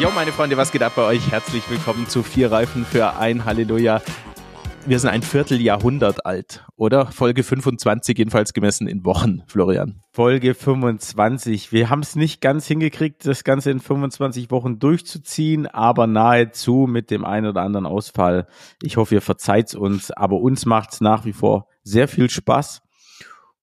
Jo, meine Freunde, was geht ab bei euch? Herzlich willkommen zu Vier Reifen für ein Halleluja. Wir sind ein Vierteljahrhundert alt, oder? Folge 25 jedenfalls gemessen in Wochen, Florian. Folge 25. Wir haben es nicht ganz hingekriegt, das Ganze in 25 Wochen durchzuziehen, aber nahezu mit dem einen oder anderen Ausfall. Ich hoffe, ihr verzeiht uns, aber uns macht es nach wie vor sehr viel Spaß.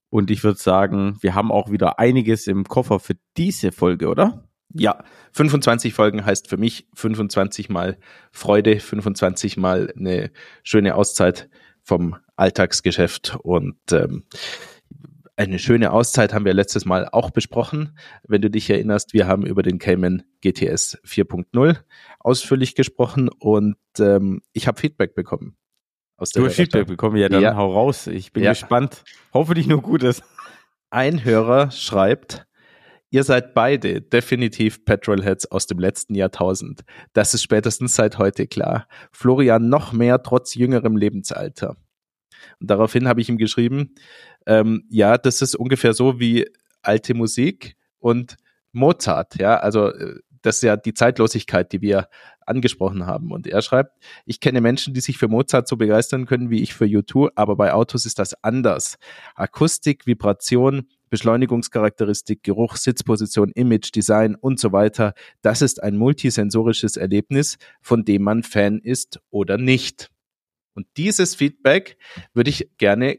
Und ich würde sagen, wir haben auch wieder einiges im Koffer für diese Folge, oder? Ja, 25 Folgen heißt für mich 25 mal Freude, 25 mal eine schöne Auszeit vom Alltagsgeschäft und ähm, eine schöne Auszeit haben wir letztes Mal auch besprochen. Wenn du dich erinnerst, wir haben über den Cayman GTS 4.0 ausführlich gesprochen und ähm, ich habe Feedback bekommen. Aus der du hast Feedback bekommen, ja, dann ja. hau raus. Ich bin ja. gespannt. Hoffentlich nur Gutes. Ein Hörer schreibt, Ihr seid beide definitiv Petrolheads aus dem letzten Jahrtausend. Das ist spätestens seit heute klar. Florian noch mehr trotz jüngerem Lebensalter. Und daraufhin habe ich ihm geschrieben, ähm, ja, das ist ungefähr so wie alte Musik und Mozart, ja, also äh, das ist ja die Zeitlosigkeit, die wir angesprochen haben. Und er schreibt, ich kenne Menschen, die sich für Mozart so begeistern können wie ich für U2, aber bei Autos ist das anders. Akustik, Vibration, Beschleunigungscharakteristik, Geruch, Sitzposition, Image, Design und so weiter. Das ist ein multisensorisches Erlebnis, von dem man Fan ist oder nicht. Und dieses Feedback würde ich gerne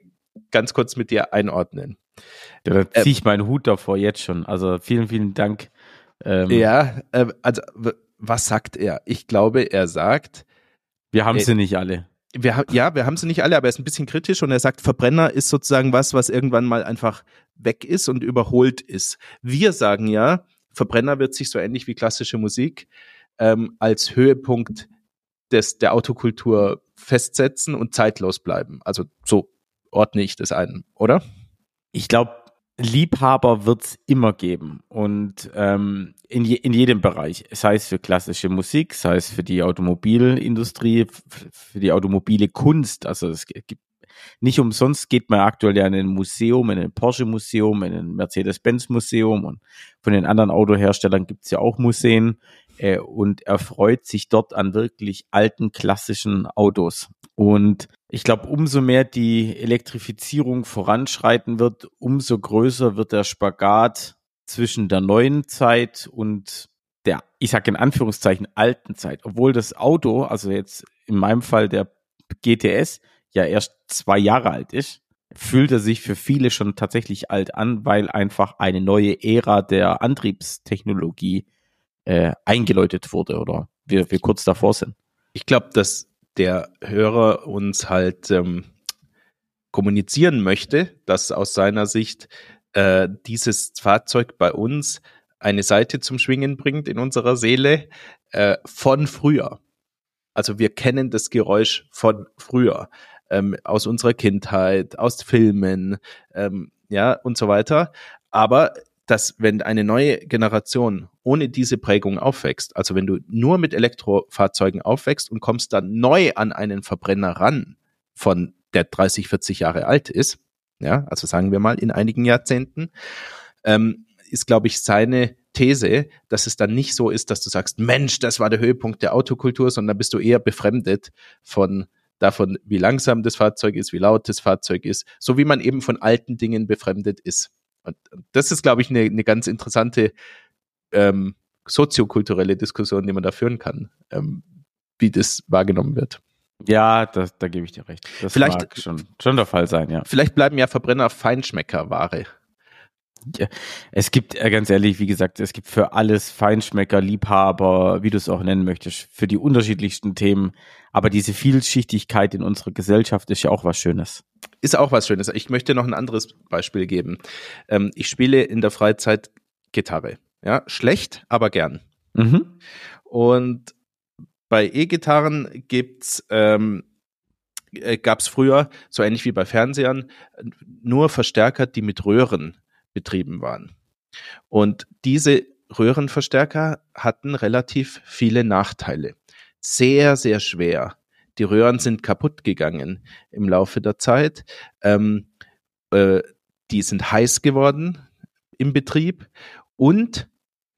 ganz kurz mit dir einordnen. Da ziehe ich meinen Hut davor jetzt schon. Also vielen, vielen Dank. Ähm, ja, äh, also was sagt er? Ich glaube, er sagt, wir haben äh, sie nicht alle wir, ja, wir haben sie nicht alle, aber er ist ein bisschen kritisch und er sagt, Verbrenner ist sozusagen was, was irgendwann mal einfach weg ist und überholt ist. Wir sagen ja, Verbrenner wird sich so ähnlich wie klassische Musik ähm, als Höhepunkt des, der Autokultur festsetzen und zeitlos bleiben. Also so ordne ich das ein, oder? Ich glaube, Liebhaber wird's immer geben. Und ähm, in, je, in jedem Bereich, sei es für klassische Musik, sei es für die Automobilindustrie, für die automobile Kunst. Also es gibt nicht umsonst geht man aktuell ja in ein Museum, in ein Porsche-Museum, in ein Mercedes-Benz-Museum. Und von den anderen Autoherstellern gibt's ja auch Museen äh, und erfreut sich dort an wirklich alten klassischen Autos. Und ich glaube, umso mehr die Elektrifizierung voranschreiten wird, umso größer wird der Spagat zwischen der neuen Zeit und der, ich sage in Anführungszeichen, alten Zeit. Obwohl das Auto, also jetzt in meinem Fall der GTS, ja erst zwei Jahre alt ist, fühlt er sich für viele schon tatsächlich alt an, weil einfach eine neue Ära der Antriebstechnologie äh, eingeläutet wurde oder wir, wir kurz davor sind. Ich glaube, dass der Hörer uns halt ähm, kommunizieren möchte, dass aus seiner Sicht äh, dieses Fahrzeug bei uns eine Seite zum Schwingen bringt in unserer Seele äh, von früher. Also wir kennen das Geräusch von früher, ähm, aus unserer Kindheit, aus Filmen, ähm, ja und so weiter. Aber dass wenn eine neue Generation ohne diese Prägung aufwächst, also wenn du nur mit Elektrofahrzeugen aufwächst und kommst dann neu an einen Verbrenner ran, von der 30, 40 Jahre alt ist, ja, also sagen wir mal in einigen Jahrzehnten, ähm, ist, glaube ich, seine These, dass es dann nicht so ist, dass du sagst, Mensch, das war der Höhepunkt der Autokultur, sondern bist du eher befremdet von davon, wie langsam das Fahrzeug ist, wie laut das Fahrzeug ist, so wie man eben von alten Dingen befremdet ist. Und das ist, glaube ich, eine, eine ganz interessante ähm, soziokulturelle Diskussion, die man da führen kann, ähm, wie das wahrgenommen wird. Ja, das, da gebe ich dir recht. Das vielleicht, mag schon, schon der Fall sein, ja. Vielleicht bleiben ja Verbrenner Feinschmeckerware. Es gibt, äh, ganz ehrlich, wie gesagt, es gibt für alles Feinschmecker, Liebhaber, wie du es auch nennen möchtest, für die unterschiedlichsten Themen. Aber diese Vielschichtigkeit in unserer Gesellschaft ist ja auch was Schönes. Ist auch was Schönes. Ich möchte noch ein anderes Beispiel geben. Ähm, ich spiele in der Freizeit Gitarre. Ja, schlecht, aber gern. Mhm. Und bei E-Gitarren gibt's ähm, äh, gab es früher, so ähnlich wie bei Fernsehern, nur Verstärker, die mit Röhren betrieben waren. Und diese Röhrenverstärker hatten relativ viele Nachteile. Sehr, sehr schwer. Die Röhren sind kaputt gegangen im Laufe der Zeit. Ähm, äh, die sind heiß geworden im Betrieb und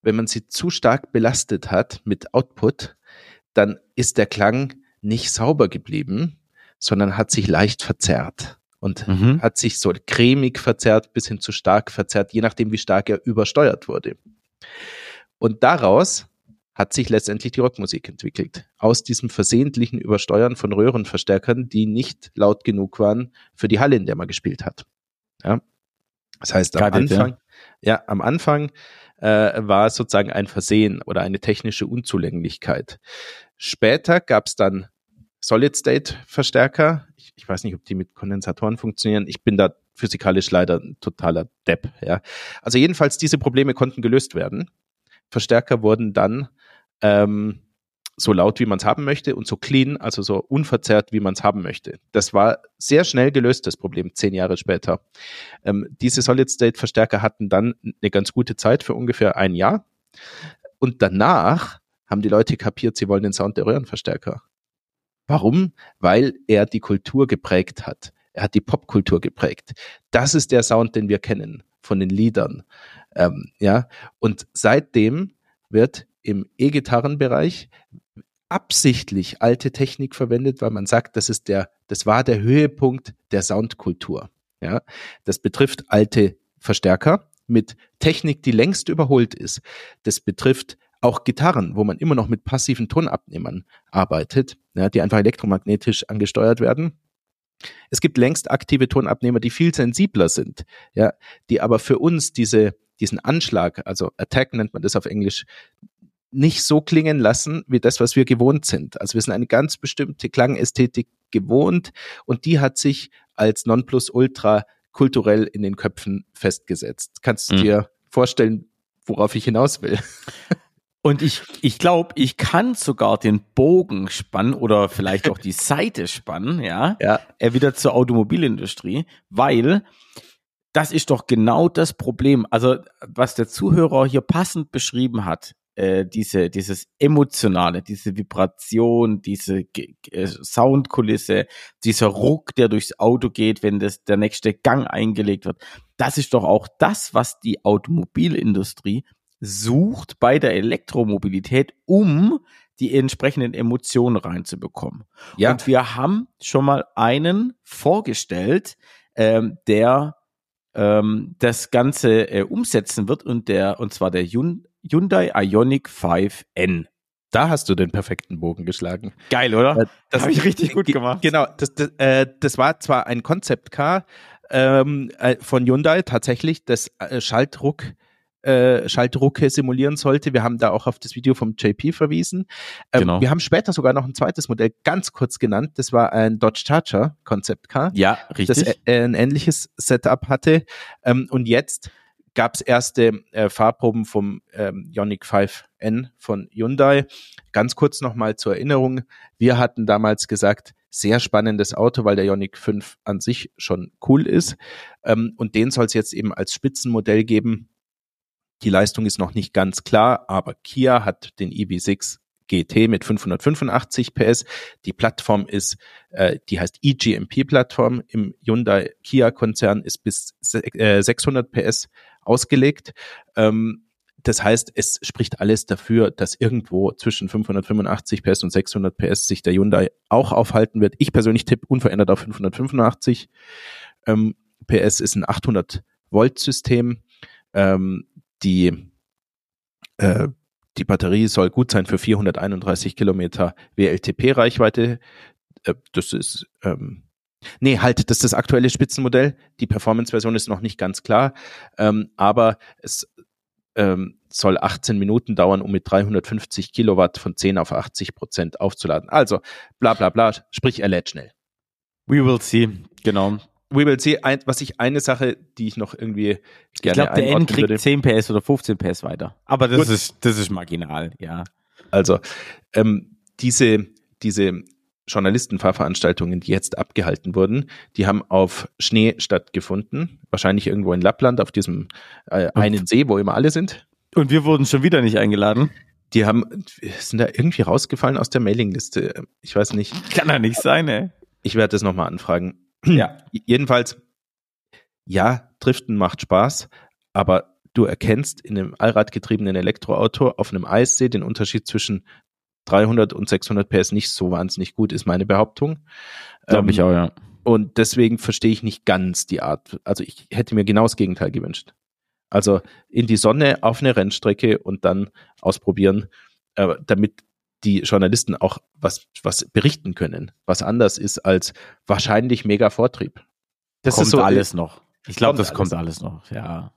wenn man sie zu stark belastet hat mit Output, dann ist der Klang nicht sauber geblieben, sondern hat sich leicht verzerrt und mhm. hat sich so cremig verzerrt bis hin zu stark verzerrt, je nachdem, wie stark er übersteuert wurde. Und daraus hat sich letztendlich die Rockmusik entwickelt. Aus diesem versehentlichen Übersteuern von Röhrenverstärkern, die nicht laut genug waren für die Halle, in der man gespielt hat. Ja. Das heißt, am Gerade, Anfang, ja. ja. am Anfang äh, war es sozusagen ein Versehen oder eine technische Unzulänglichkeit. Später gab es dann Solid-State-Verstärker. Ich, weiß nicht, ob die mit Kondensatoren funktionieren. Ich bin da physikalisch leider ein totaler Depp. Ja. Also jedenfalls, diese Probleme konnten gelöst werden. Verstärker wurden dann ähm, so laut, wie man es haben möchte und so clean, also so unverzerrt, wie man es haben möchte. Das war sehr schnell gelöst, das Problem, zehn Jahre später. Ähm, diese Solid-State-Verstärker hatten dann eine ganz gute Zeit für ungefähr ein Jahr. Und danach haben die Leute kapiert, sie wollen den Sound der Röhrenverstärker. Warum? Weil er die Kultur geprägt hat. Er hat die Popkultur geprägt. Das ist der Sound, den wir kennen von den Liedern. Ähm, ja, und seitdem wird im E-Gitarrenbereich absichtlich alte Technik verwendet, weil man sagt, das ist der, das war der Höhepunkt der Soundkultur. Ja, das betrifft alte Verstärker mit Technik, die längst überholt ist. Das betrifft auch Gitarren, wo man immer noch mit passiven Tonabnehmern arbeitet, ja, die einfach elektromagnetisch angesteuert werden. Es gibt längst aktive Tonabnehmer, die viel sensibler sind, ja, die aber für uns diese, diesen Anschlag, also Attack nennt man das auf Englisch, nicht so klingen lassen wie das, was wir gewohnt sind. Also wir sind eine ganz bestimmte Klangästhetik gewohnt und die hat sich als Nonplusultra kulturell in den Köpfen festgesetzt. Kannst du mhm. dir vorstellen, worauf ich hinaus will? Und ich, ich glaube, ich kann sogar den Bogen spannen oder vielleicht auch die Seite spannen, ja, ja. Äh, wieder zur Automobilindustrie, weil das ist doch genau das Problem. Also, was der Zuhörer hier passend beschrieben hat, äh, diese, dieses emotionale, diese Vibration, diese äh, Soundkulisse, dieser Ruck, der durchs Auto geht, wenn das der nächste Gang eingelegt wird. Das ist doch auch das, was die Automobilindustrie sucht bei der Elektromobilität, um die entsprechenden Emotionen reinzubekommen. Ja. Und wir haben schon mal einen vorgestellt, ähm, der ähm, das Ganze äh, umsetzen wird und der und zwar der Hyundai Ioniq 5N. Da hast du den perfekten Bogen geschlagen. Geil, oder? Äh, das habe ich richtig gut gemacht. Genau, das, das, äh, das war zwar ein Concept Car ähm, äh, von Hyundai tatsächlich, das äh, Schaltdruck äh, Schaltdrucke simulieren sollte. Wir haben da auch auf das Video vom JP verwiesen. Ähm, genau. Wir haben später sogar noch ein zweites Modell ganz kurz genannt. Das war ein Dodge Charger Concept Car. Ja, richtig. Das äh, ein ähnliches Setup hatte. Ähm, und jetzt gab es erste äh, Fahrproben vom ähm, Ioniq 5N von Hyundai. Ganz kurz nochmal zur Erinnerung. Wir hatten damals gesagt, sehr spannendes Auto, weil der Ioniq 5 an sich schon cool ist. Ähm, und den soll es jetzt eben als Spitzenmodell geben. Die Leistung ist noch nicht ganz klar, aber Kia hat den EV6 GT mit 585 PS. Die Plattform ist, äh, die heißt eGMP-Plattform im Hyundai Kia-Konzern, ist bis äh, 600 PS ausgelegt. Ähm, das heißt, es spricht alles dafür, dass irgendwo zwischen 585 PS und 600 PS sich der Hyundai auch aufhalten wird. Ich persönlich tippe unverändert auf 585. Ähm, PS ist ein 800 Volt System. Ähm, die äh, die Batterie soll gut sein für 431 Kilometer WLTP-Reichweite. Äh, das ist ähm, Nee, halt, das ist das aktuelle Spitzenmodell. Die Performance-Version ist noch nicht ganz klar, ähm, aber es ähm, soll 18 Minuten dauern, um mit 350 Kilowatt von 10 auf 80 Prozent aufzuladen. Also, bla bla bla, sprich, er lädt schnell. We will see, genau. We will see, ein, was ich eine Sache, die ich noch irgendwie gerne Ich glaube, der N kriegt würde. 10 PS oder 15 PS weiter. Aber das ist, das ist marginal, ja. Also, ähm, diese, diese Journalistenfahrveranstaltungen, die jetzt abgehalten wurden, die haben auf Schnee stattgefunden, wahrscheinlich irgendwo in Lappland auf diesem äh, einen See, wo immer alle sind. Und wir wurden schon wieder nicht eingeladen. Die haben, sind da irgendwie rausgefallen aus der Mailingliste. Ich weiß nicht. Kann da nicht sein, ey. Ich werde das nochmal anfragen. Ja. Jedenfalls, ja, Driften macht Spaß, aber du erkennst in einem allradgetriebenen Elektroauto auf einem Eissee den Unterschied zwischen 300 und 600 PS nicht so wahnsinnig gut, ist meine Behauptung. Glaube ähm, ich auch, ja. Und deswegen verstehe ich nicht ganz die Art. Also ich hätte mir genau das Gegenteil gewünscht. Also in die Sonne auf eine Rennstrecke und dann ausprobieren, äh, damit die Journalisten auch was, was berichten können, was anders ist als wahrscheinlich mega Vortrieb. Das kommt ist so alles noch. Ich glaube, das kommt alles noch, ja.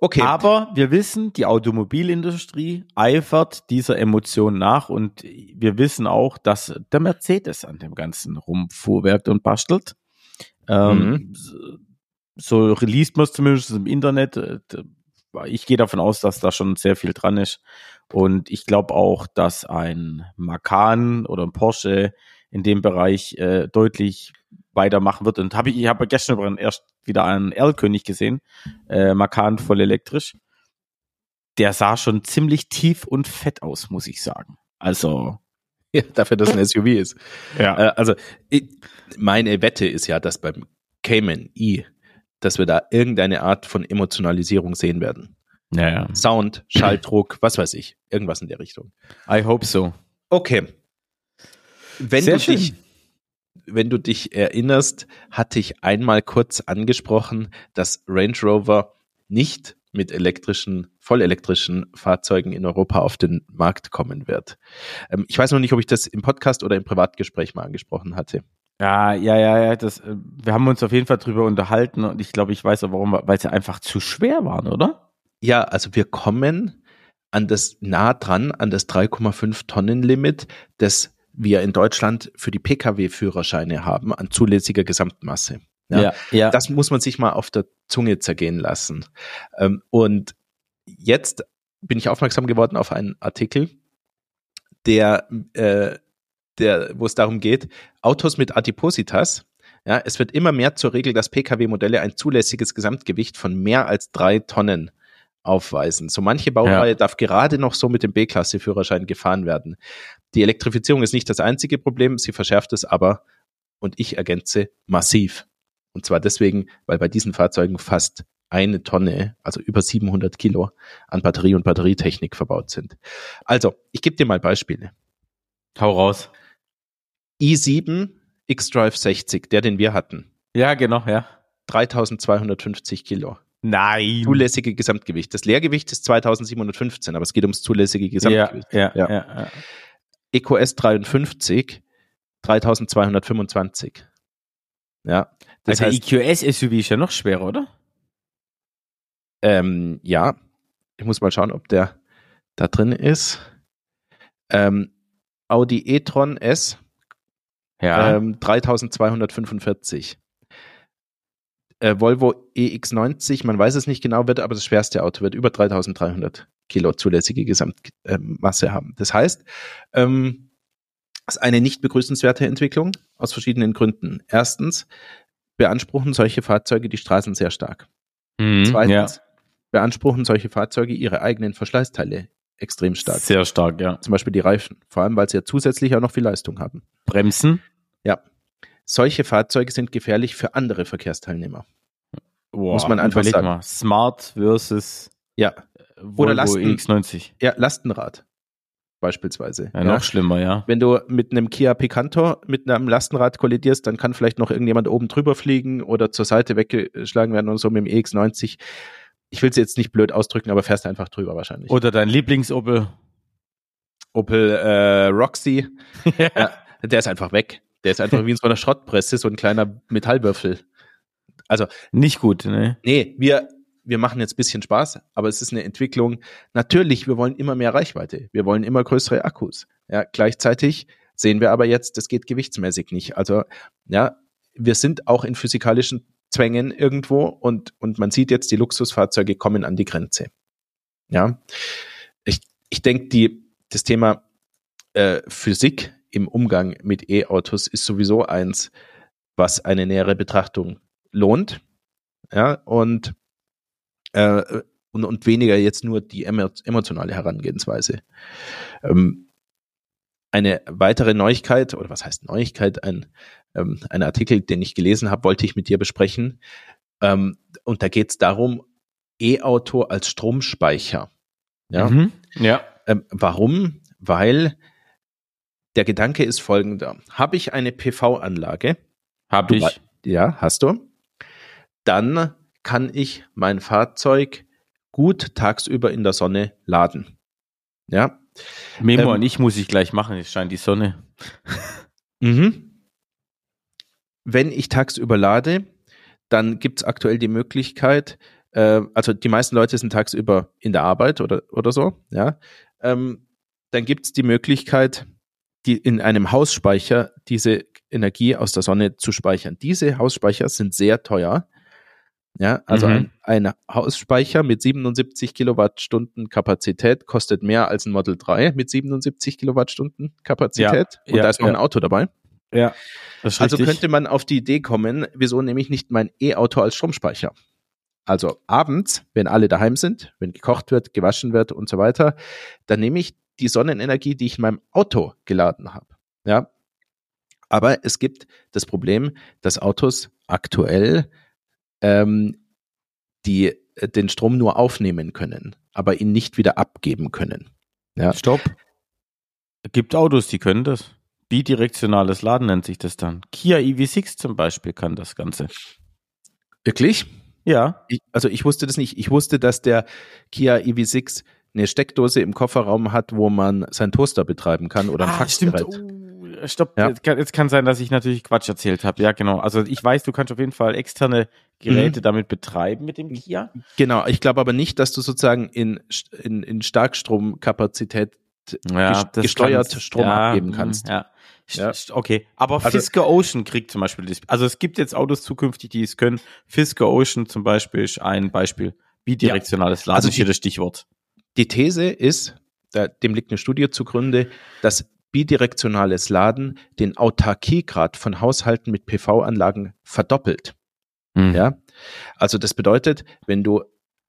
Okay. Aber wir wissen, die Automobilindustrie eifert dieser Emotion nach und wir wissen auch, dass der Mercedes an dem Ganzen rumfuhrwerkt und bastelt. Ähm, mhm. So liest man es zumindest im Internet. Ich gehe davon aus, dass da schon sehr viel dran ist. Und ich glaube auch, dass ein Macan oder ein Porsche in dem Bereich äh, deutlich weitermachen wird. Und hab ich, ich habe gestern erst wieder einen Erlkönig gesehen, äh, Macan voll elektrisch. Der sah schon ziemlich tief und fett aus, muss ich sagen. Also. Ja, dafür, dass ein SUV ist. Ja. Äh, also, ich, meine Wette ist ja, dass beim Cayman E, dass wir da irgendeine Art von Emotionalisierung sehen werden. Ja, ja. Sound, Schalldruck, was weiß ich. Irgendwas in der Richtung. I hope so. Okay. Wenn Sehr du schön. dich wenn du dich erinnerst, hatte ich einmal kurz angesprochen, dass Range Rover nicht mit elektrischen, vollelektrischen Fahrzeugen in Europa auf den Markt kommen wird. Ähm, ich weiß noch nicht, ob ich das im Podcast oder im Privatgespräch mal angesprochen hatte. Ja, ja, ja, ja, das, äh, wir haben uns auf jeden Fall drüber unterhalten und ich glaube, ich weiß auch warum, weil sie einfach zu schwer waren, oder? Ja, also wir kommen an das nah dran, an das 3,5 Tonnen Limit des wir in Deutschland für die Pkw-Führerscheine haben an zulässiger Gesamtmasse. Ja, ja, ja, Das muss man sich mal auf der Zunge zergehen lassen. Ähm, und jetzt bin ich aufmerksam geworden auf einen Artikel, der, äh, der, wo es darum geht, Autos mit Adipositas. Ja, es wird immer mehr zur Regel, dass Pkw-Modelle ein zulässiges Gesamtgewicht von mehr als drei Tonnen aufweisen. So manche Baureihe ja. darf gerade noch so mit dem B-Klasse-Führerschein gefahren werden. Die Elektrifizierung ist nicht das einzige Problem, sie verschärft es aber, und ich ergänze, massiv. Und zwar deswegen, weil bei diesen Fahrzeugen fast eine Tonne, also über 700 Kilo an Batterie und Batterietechnik verbaut sind. Also, ich gebe dir mal Beispiele. Hau raus. I7 X-Drive 60, der, den wir hatten. Ja, genau, ja. 3250 Kilo. Nein. Zulässige Gesamtgewicht. Das Leergewicht ist 2715, aber es geht ums zulässige Gesamtgewicht. Ja, ja, ja. ja, ja. EQS 53 3225. Ja. Das also heißt, EQS-SUV ist ja noch schwerer, oder? Ähm, ja. Ich muss mal schauen, ob der da drin ist. Ähm, Audi e-tron S. Ja. Ähm, 3245 äh, Volvo EX90, man weiß es nicht genau, wird aber das schwerste Auto, wird über 3300 Kilo zulässige Gesamtmasse äh, haben. Das heißt, ähm, das ist eine nicht begrüßenswerte Entwicklung aus verschiedenen Gründen. Erstens beanspruchen solche Fahrzeuge die Straßen sehr stark. Mhm, Zweitens ja. beanspruchen solche Fahrzeuge ihre eigenen Verschleißteile extrem stark. Sehr stark, ja. Zum Beispiel die Reifen, vor allem weil sie ja zusätzlich auch noch viel Leistung haben. Bremsen? Ja solche Fahrzeuge sind gefährlich für andere Verkehrsteilnehmer. Boah, Muss man einfach sagen. Mal. Smart versus ja. Volvo Oder Lasten, X90. Ja, Lastenrad beispielsweise. Ja, noch ja. schlimmer, ja. Wenn du mit einem Kia Picanto mit einem Lastenrad kollidierst, dann kann vielleicht noch irgendjemand oben drüber fliegen oder zur Seite weggeschlagen werden und so mit dem EX90. Ich will es jetzt nicht blöd ausdrücken, aber fährst einfach drüber wahrscheinlich. Oder dein Lieblings-Opel. Opel äh, Roxy. ja. Der ist einfach weg. Der ist einfach wie in so einer Schrottpresse, so ein kleiner Metallwürfel. Also. Nicht gut, ne? Nee, wir, wir machen jetzt bisschen Spaß, aber es ist eine Entwicklung. Natürlich, wir wollen immer mehr Reichweite. Wir wollen immer größere Akkus. Ja, gleichzeitig sehen wir aber jetzt, das geht gewichtsmäßig nicht. Also, ja, wir sind auch in physikalischen Zwängen irgendwo und, und man sieht jetzt, die Luxusfahrzeuge kommen an die Grenze. Ja. Ich, ich denke, das Thema äh, Physik im Umgang mit E-Autos ist sowieso eins, was eine nähere Betrachtung lohnt. Ja, und, äh, und, und weniger jetzt nur die emotionale Herangehensweise. Ähm, eine weitere Neuigkeit, oder was heißt Neuigkeit, ein, ähm, ein Artikel, den ich gelesen habe, wollte ich mit dir besprechen. Ähm, und da geht es darum, E-Auto als Stromspeicher. Ja. Mhm. Ja. Ähm, warum? Weil der Gedanke ist folgender. Habe ich eine PV-Anlage? Habe ich. Ja, hast du. Dann kann ich mein Fahrzeug gut tagsüber in der Sonne laden. Ja. Memo Ähm, und ich muss ich gleich machen, es scheint die Sonne. Mhm. Wenn ich tagsüber lade, dann gibt es aktuell die Möglichkeit, äh, also die meisten Leute sind tagsüber in der Arbeit oder, oder so, ja. Ähm, dann gibt es die Möglichkeit, die in einem Hausspeicher diese Energie aus der Sonne zu speichern. Diese Hausspeicher sind sehr teuer. Ja, also Mhm. ein, ein Hausspeicher mit 77 Kilowattstunden Kapazität kostet mehr als ein Model 3 mit 77 Kilowattstunden Kapazität. Und ja, da ist noch ja. ein Auto dabei. Ja. Das ist Also richtig. könnte man auf die Idee kommen, wieso nehme ich nicht mein E-Auto als Stromspeicher? Also abends, wenn alle daheim sind, wenn gekocht wird, gewaschen wird und so weiter, dann nehme ich die Sonnenenergie, die ich in meinem Auto geladen habe. Ja. Aber es gibt das Problem, dass Autos aktuell ähm, die äh, den Strom nur aufnehmen können, aber ihn nicht wieder abgeben können. Ja. Stopp. Es gibt Autos, die können das. Bidirektionales Laden nennt sich das dann. Kia EV6 zum Beispiel kann das Ganze. Wirklich? Ja. Ich, also ich wusste das nicht. Ich wusste, dass der Kia EV6 eine Steckdose im Kofferraum hat, wo man seinen Toaster betreiben kann oder ein Ah. Faxgerät. Uh, stopp. Ja. Jetzt, kann, jetzt kann sein, dass ich natürlich Quatsch erzählt habe. Ja, genau. Also ich weiß, du kannst auf jeden Fall externe Mhm. Geräte damit betreiben mit dem Kia. Genau, ich glaube aber nicht, dass du sozusagen in, in, in Starkstromkapazität ges- gesteuert Strom ja, abgeben mm, kannst. Ja. Ja. Okay, aber Also- Fisker Ocean kriegt zum Beispiel das. Also es gibt jetzt Autos zukünftig, die es können. Fisker Ocean zum Beispiel ist ein Beispiel. Bidirektionales Laden Also ist hier die- das Stichwort. Die These ist, da, dem liegt eine Studie zugrunde, dass bidirektionales Laden den Autarkiegrad von Haushalten mit PV-Anlagen verdoppelt. Hm. Ja, also das bedeutet, wenn du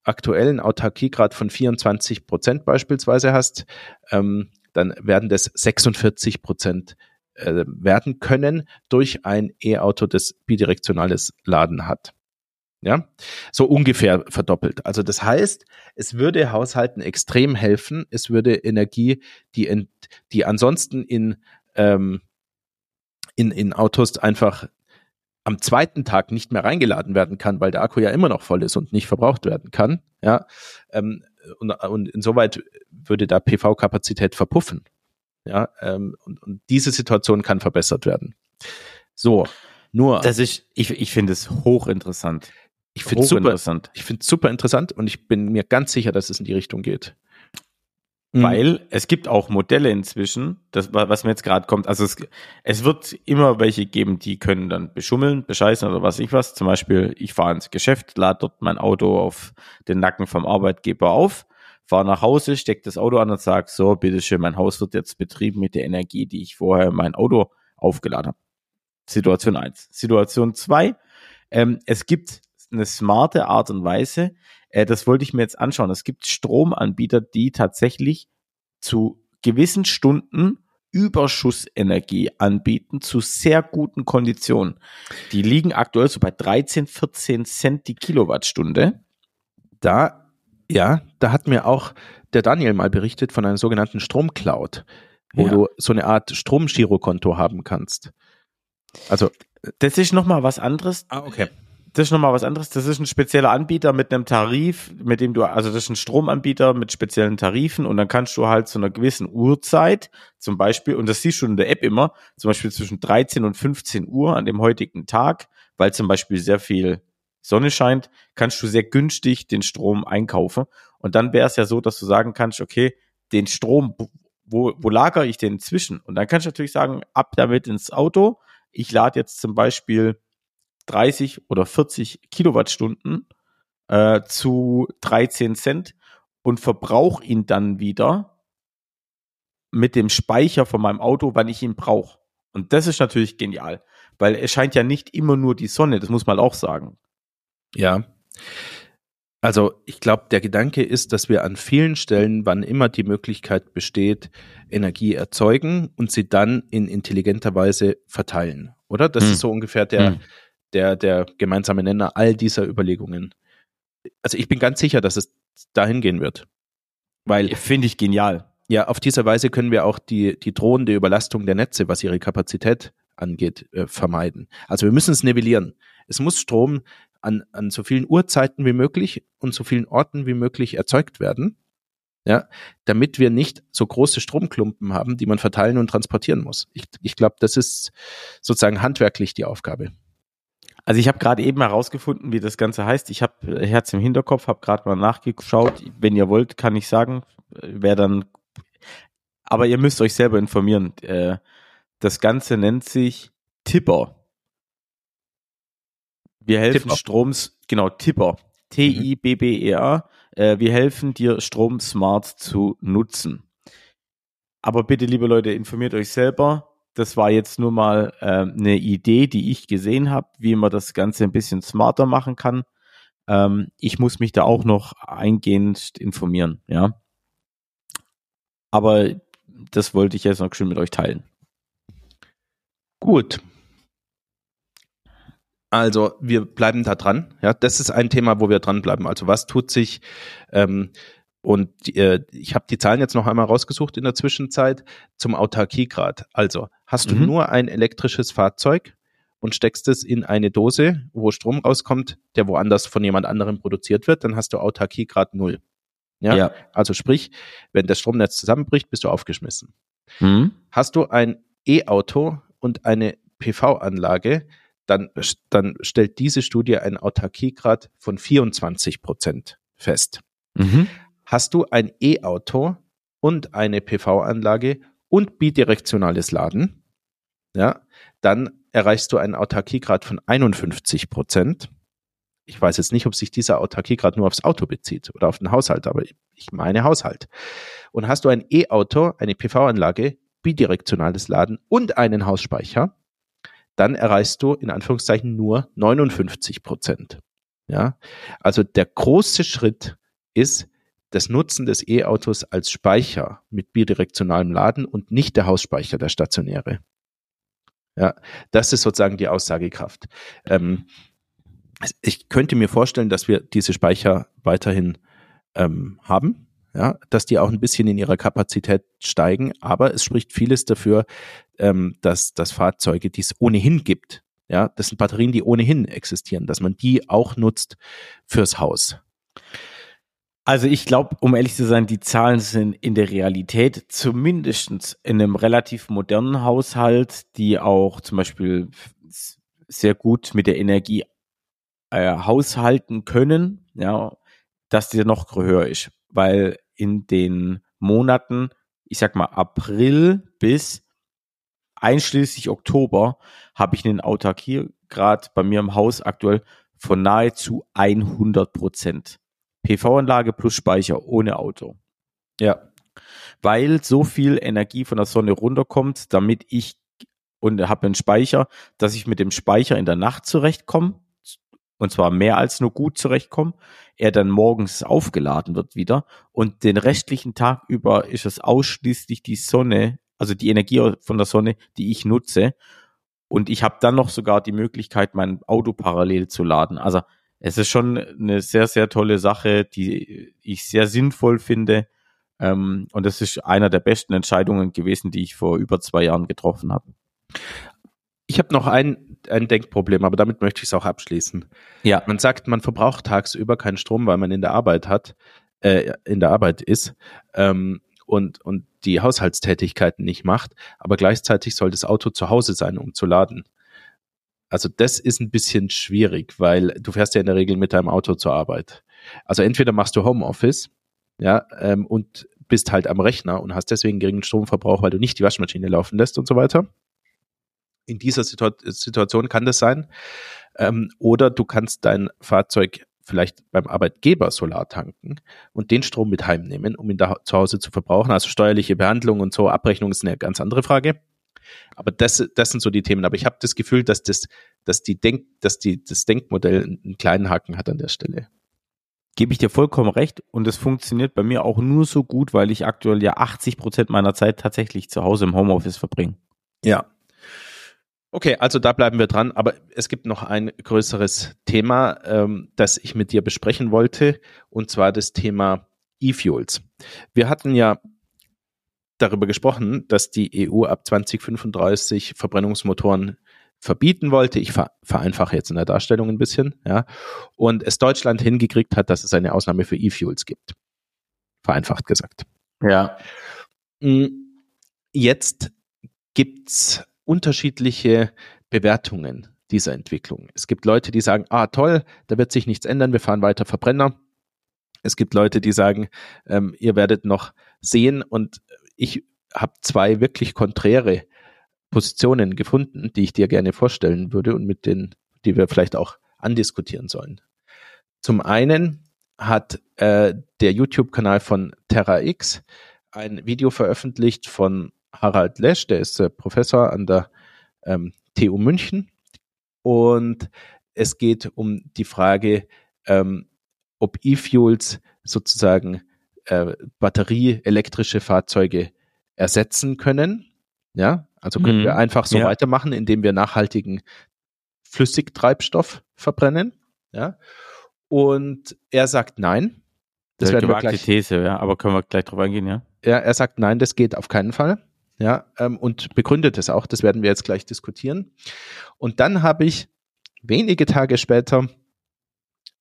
aktuell einen Autarkiegrad von 24 Prozent beispielsweise hast, ähm, dann werden das 46 Prozent äh, werden können durch ein E-Auto, das bidirektionales Laden hat. Ja, so ungefähr verdoppelt. Also das heißt, es würde Haushalten extrem helfen. Es würde Energie, die, ent, die ansonsten in, ähm, in, in Autos einfach am zweiten Tag nicht mehr reingeladen werden kann, weil der Akku ja immer noch voll ist und nicht verbraucht werden kann. Ja, ähm, und, und insoweit würde da PV-Kapazität verpuffen. Ja, ähm, und, und diese Situation kann verbessert werden. So, nur Das ist, ich, ich finde es hochinteressant. ich finde super, Hochinteressant. ich finde super interessant und ich bin mir ganz sicher, dass es in die Richtung geht. Mhm. Weil es gibt auch Modelle inzwischen, das, wa- was mir jetzt gerade kommt. Also es, es wird immer welche geben, die können dann beschummeln, bescheißen oder was ich was. Zum Beispiel, ich fahre ins Geschäft, lade dort mein Auto auf den Nacken vom Arbeitgeber auf, fahre nach Hause, stecke das Auto an und sage, so, bitteschön, mein Haus wird jetzt betrieben mit der Energie, die ich vorher in mein Auto aufgeladen habe. Situation eins. Situation zwei: ähm, es gibt eine smarte Art und Weise, äh, das wollte ich mir jetzt anschauen. Es gibt Stromanbieter, die tatsächlich zu gewissen Stunden Überschussenergie anbieten zu sehr guten Konditionen. Die liegen aktuell so bei 13, 14 Cent die Kilowattstunde. da, ja, da hat mir auch der Daniel mal berichtet von einer sogenannten Stromcloud, wo Ja. du so eine Art Stromgirokonto haben kannst. Also, Das ist nochmal was anderes. ah, okay. Das ist nochmal was anderes. Das ist ein spezieller Anbieter mit einem Tarif, mit dem du, also das ist ein Stromanbieter mit speziellen Tarifen und dann kannst du halt zu einer gewissen Uhrzeit, zum Beispiel, und das siehst du in der App immer, zum Beispiel zwischen 13 und 15 Uhr an dem heutigen Tag, weil zum Beispiel sehr viel Sonne scheint, kannst du sehr günstig den Strom einkaufen. Und dann wäre es ja so, dass du sagen kannst, okay, den Strom, wo, wo lagere ich den zwischen? Und dann kannst du natürlich sagen, ab damit ins Auto. Ich lade jetzt zum Beispiel 30 oder 40 Kilowattstunden äh, zu 13 Cent und verbrauche ihn dann wieder mit dem Speicher von meinem Auto, wann ich ihn brauche. Und das ist natürlich genial, weil es scheint ja nicht immer nur die Sonne, das muss man auch sagen. Ja. Also ich glaube, der Gedanke ist, dass wir an vielen Stellen, wann immer die Möglichkeit besteht, Energie erzeugen und sie dann in intelligenter Weise verteilen, oder? Das Hm. ist so ungefähr der, Hm. der, der gemeinsame Nenner all dieser Überlegungen. also ich bin ganz sicher, dass es dahin gehen wird. Weil finde ich genial. Ja, auf diese Weise können wir auch die, die drohende Überlastung der Netze, was ihre Kapazität angeht, äh, vermeiden. Also wir müssen es nivellieren. Es muss Strom an, an so vielen Uhrzeiten wie möglich und so vielen Orten wie möglich erzeugt werden, ja, damit wir nicht so große Stromklumpen haben, die man verteilen und transportieren muss. Ich, ich glaube, das ist sozusagen handwerklich die Aufgabe. Also ich habe gerade eben herausgefunden, wie das Ganze heißt. Ich habe Herz im Hinterkopf, habe gerade mal nachgeschaut. Wenn ihr wollt, kann ich sagen, wer dann aber ihr müsst euch selber informieren. Äh, das Ganze nennt sich Tipper. Wir helfen Tipper. Stroms, genau, Tipper. T-I-B-B-E-R. Äh, wir helfen dir, Strom smart zu nutzen. Aber bitte, liebe Leute, informiert euch selber. Das war jetzt nur mal äh, eine Idee, die ich gesehen habe, wie man das Ganze ein bisschen smarter machen kann. Ähm, ich muss mich da auch noch eingehend informieren, ja. Aber das wollte ich jetzt noch schön mit euch teilen. Gut. Also wir bleiben da dran. Ja, das ist ein Thema, wo wir dranbleiben. Also was tut sich? Ähm, und äh, ich habe die Zahlen jetzt noch einmal rausgesucht in der Zwischenzeit zum Autarkiegrad. Also hast du mhm. nur ein elektrisches Fahrzeug und steckst es in eine Dose, wo Strom rauskommt, der woanders von jemand anderem produziert wird, dann hast du Autarkiegrad null. Ja? ja. Also sprich, wenn das Stromnetz zusammenbricht, bist du aufgeschmissen. Mhm. Hast du ein E-Auto und eine PV-Anlage, dann, dann stellt diese Studie einen Autarkiegrad von 24 Prozent fest. Mhm. Hast du ein E-Auto und eine PV-Anlage und bidirektionales Laden, ja, dann erreichst du einen Autarkiegrad von 51 Prozent ich weiß jetzt nicht, ob sich dieser Autarkie gerade nur aufs Auto bezieht oder auf den Haushalt, aber ich meine Haushalt. Und hast du ein E-Auto, eine PV-Anlage, bidirektionales Laden und einen Hausspeicher, dann erreichst du in Anführungszeichen nur 59 Prozent. Ja, also der große Schritt ist das Nutzen des E-Autos als Speicher mit bidirektionalem Laden und nicht der Hausspeicher, der stationäre. Ja, das ist sozusagen die Aussagekraft. Ähm, ich könnte mir vorstellen, dass wir diese Speicher weiterhin ähm, haben, ja, dass die auch ein bisschen in ihrer Kapazität steigen, aber es spricht vieles dafür, ähm, dass, dass Fahrzeuge, die es ohnehin gibt, ja, das sind Batterien, die ohnehin existieren, dass man die auch nutzt fürs Haus. Also ich glaube, um ehrlich zu sein, die Zahlen sind in der Realität zumindest in einem relativ modernen Haushalt, die auch zum Beispiel sehr gut mit der Energie äh, haushalten können, ja, dass der noch höher ist. Weil in den Monaten, ich sag mal April bis einschließlich Oktober, habe ich einen Autarkiegrad bei mir im Haus aktuell von nahezu 100 Prozent. PV-Anlage plus Speicher ohne Auto. Ja. Weil so viel Energie von der Sonne runterkommt, damit ich und habe einen Speicher, dass ich mit dem Speicher in der Nacht zurechtkomme und zwar mehr als nur gut zurechtkommen, er dann morgens aufgeladen wird wieder und den restlichen Tag über ist es ausschließlich die Sonne, also die Energie von der Sonne, die ich nutze und ich habe dann noch sogar die Möglichkeit, mein Auto parallel zu laden. Also es ist schon eine sehr, sehr tolle Sache, die ich sehr sinnvoll finde. Ähm, und das ist einer der besten Entscheidungen gewesen, die ich vor über zwei Jahren getroffen habe. Ich habe noch ein, ein Denkproblem, aber damit möchte ich es auch abschließen. Ja. Man sagt, man verbraucht tagsüber keinen Strom, weil man in der Arbeit hat, äh, in der Arbeit ist ähm, und, und die Haushaltstätigkeiten nicht macht, aber gleichzeitig soll das Auto zu Hause sein, um zu laden. Also das ist ein bisschen schwierig, weil du fährst ja in der Regel mit deinem Auto zur Arbeit. Also entweder machst du Homeoffice, ja, ähm, und bist halt am Rechner und hast deswegen geringen Stromverbrauch, weil du nicht die Waschmaschine laufen lässt und so weiter in dieser Situ Situation kann das sein. Ähm, oder du kannst dein Fahrzeug vielleicht beim Arbeitgeber Solar tanken und den Strom mit heimnehmen, um ihn da zu Hause zu verbrauchen. Also steuerliche Behandlung und so, Abrechnung ist eine ganz andere Frage. Aber das, das sind so die Themen. Aber ich habe das Gefühl, dass das, dass die Denk, dass die, das Denkmodell einen kleinen Haken hat an der Stelle. Gebe ich dir vollkommen recht. Und es funktioniert bei mir auch nur so gut, weil ich aktuell ja 80 Prozent meiner Zeit tatsächlich zu Hause im Homeoffice verbringe. Ja, Okay, also da bleiben wir dran, aber es gibt noch ein größeres Thema, ähm, das ich mit dir besprechen wollte, und zwar das Thema E-Fuels. Wir hatten ja darüber gesprochen, dass die EU ab 2035 Verbrennungsmotoren verbieten wollte. Ich vereinfache jetzt in der Darstellung ein bisschen, ja. Und es Deutschland hingekriegt hat, dass es eine Ausnahme für E-Fuels gibt. Vereinfacht gesagt. Ja. Hm, jetzt gibt's unterschiedliche Bewertungen dieser Entwicklung. Es gibt Leute, die sagen, ah toll, da wird sich nichts ändern, wir fahren weiter Verbrenner. Es gibt Leute, die sagen, ähm, ihr werdet noch sehen und ich habe zwei wirklich konträre Positionen gefunden, die ich dir gerne vorstellen würde und mit denen, die wir vielleicht auch andiskutieren sollen. Zum einen hat äh, der YouTube-Kanal von TerraX ein Video veröffentlicht von Harald Lesch, der ist äh, Professor an der ähm, TU München. Und es geht um die Frage, ähm, ob E-Fuels sozusagen äh, batterieelektrische Fahrzeuge ersetzen können. Ja, also können mhm. wir einfach so ja. weitermachen, indem wir nachhaltigen Flüssigtreibstoff verbrennen. Ja, und er sagt nein. Das, wäre eine gleich, These, ja, aber können wir gleich drauf eingehen, ja? Ja, er sagt nein, das geht auf keinen Fall. Ja, ähm, und begründet es auch. Das werden wir jetzt gleich diskutieren. Und dann habe ich wenige Tage später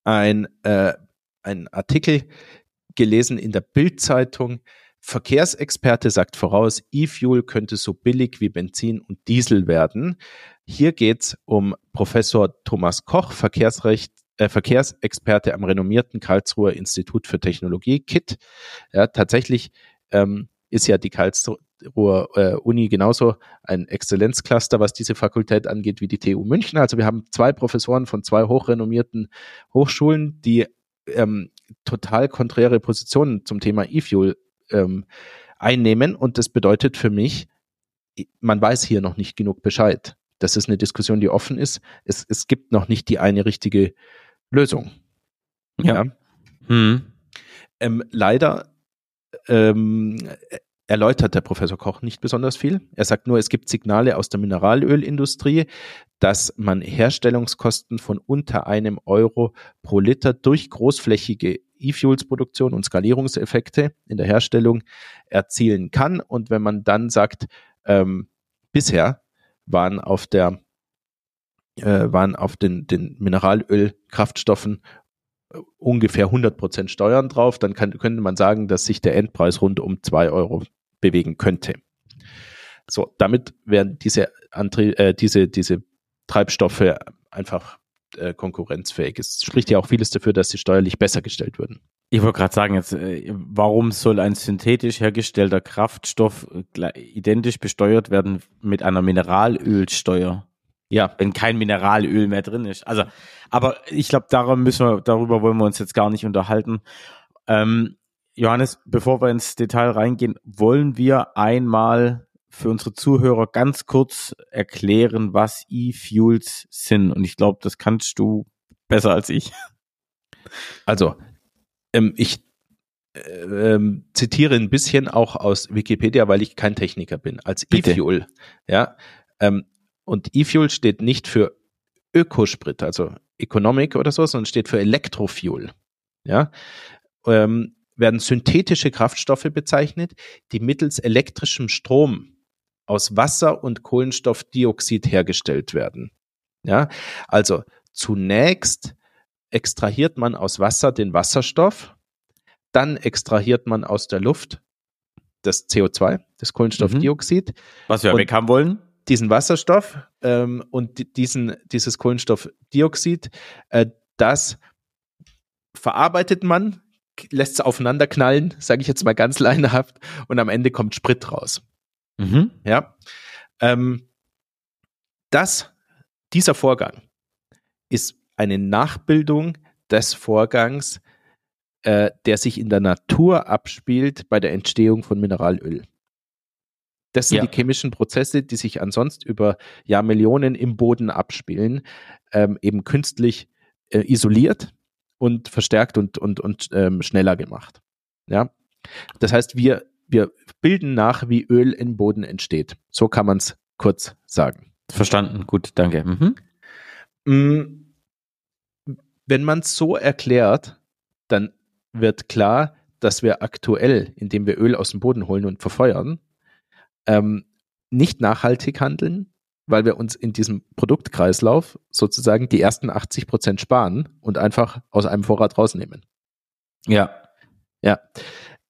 ein, äh, ein Artikel gelesen in der Bildzeitung. Verkehrsexperte sagt voraus, E-Fuel könnte so billig wie Benzin und Diesel werden. Hier geht's um Professor Thomas Koch, Verkehrsrecht, äh, Verkehrsexperte am renommierten Karlsruher Institut für Technologie, KIT. Ja, tatsächlich ähm, ist ja die Karlsruher äh, Uni genauso ein Exzellenzcluster, was diese Fakultät angeht, wie die TU München. Also wir haben zwei Professoren von zwei hochrenommierten Hochschulen, die ähm, total konträre Positionen zum Thema E-Fuel ähm, einnehmen. Und das bedeutet für mich, man weiß hier noch nicht genug Bescheid. Das ist eine Diskussion, die offen ist. Es, es gibt noch nicht die eine richtige Lösung. Ja. ja. Hm. Ähm, leider ähm, erläutert der Professor Koch nicht besonders viel. Er sagt nur, es gibt Signale aus der Mineralölindustrie, dass man Herstellungskosten von unter einem Euro pro Liter durch großflächige E-Fuels-Produktion und Skalierungseffekte in der Herstellung erzielen kann. Und wenn man dann sagt, ähm, bisher waren auf der äh, waren auf den, den Mineralölkraftstoffen äh, ungefähr 100 Prozent Steuern drauf, dann kann, könnte man sagen, dass sich der Endpreis rund um zwei Euro bewegen könnte. So, damit werden diese, Antrie äh, diese, diese Treibstoffe einfach äh, konkurrenzfähig. Es spricht ja auch vieles dafür, dass sie steuerlich besser gestellt würden. Ich wollte gerade sagen, jetzt, äh, warum soll ein synthetisch hergestellter Kraftstoff äh, identisch besteuert werden mit einer Mineralölsteuer? Ja. Wenn kein Mineralöl mehr drin ist. Also, aber ich glaube, darüber müssen wir, darüber wollen wir uns jetzt gar nicht unterhalten. Ähm, Johannes, bevor wir ins Detail reingehen, wollen wir einmal für unsere Zuhörer ganz kurz erklären, was E-Fuels sind. Und ich glaube, das kannst du besser als ich. Also, ähm, ich äh, ähm, zitiere ein bisschen auch aus Wikipedia, weil ich kein Techniker bin. Als E-Fuel, ja. Ähm, und E-Fuel steht nicht für Ökosprit, also Economic oder so, sondern steht für Elektrofuel. Ja. Ähm, werden synthetische Kraftstoffe bezeichnet, die mittels elektrischem Strom aus Wasser und Kohlenstoffdioxid hergestellt werden. Ja, also zunächst extrahiert man aus Wasser den Wasserstoff, dann extrahiert man aus der Luft das CO2, das Kohlenstoffdioxid. Mhm. Was wir weg haben wollen. Diesen Wasserstoff ähm, und diesen, dieses Kohlenstoffdioxid, äh, das verarbeitet man lässt es aufeinander knallen, sage ich jetzt mal ganz leinehaft, und am Ende kommt Sprit raus. Mhm. Ja. Ähm, das, dieser Vorgang ist eine Nachbildung des Vorgangs, äh, der sich in der Natur abspielt bei der Entstehung von Mineralöl. Das sind ja. die chemischen Prozesse, die sich ansonsten über Jahrmillionen im Boden abspielen, ähm, eben künstlich äh, isoliert und verstärkt und, und, und ähm, schneller gemacht. Ja. Das heißt, wir, wir bilden nach, wie Öl im Boden entsteht. So kann man es kurz sagen. Verstanden, gut, danke. Mhm. Mm, wenn man es so erklärt, dann wird klar, dass wir aktuell, indem wir Öl aus dem Boden holen und verfeuern, ähm, nicht nachhaltig handeln, weil wir uns in diesem Produktkreislauf sozusagen die ersten 80 Prozent sparen und einfach aus einem Vorrat rausnehmen. Ja. Ja.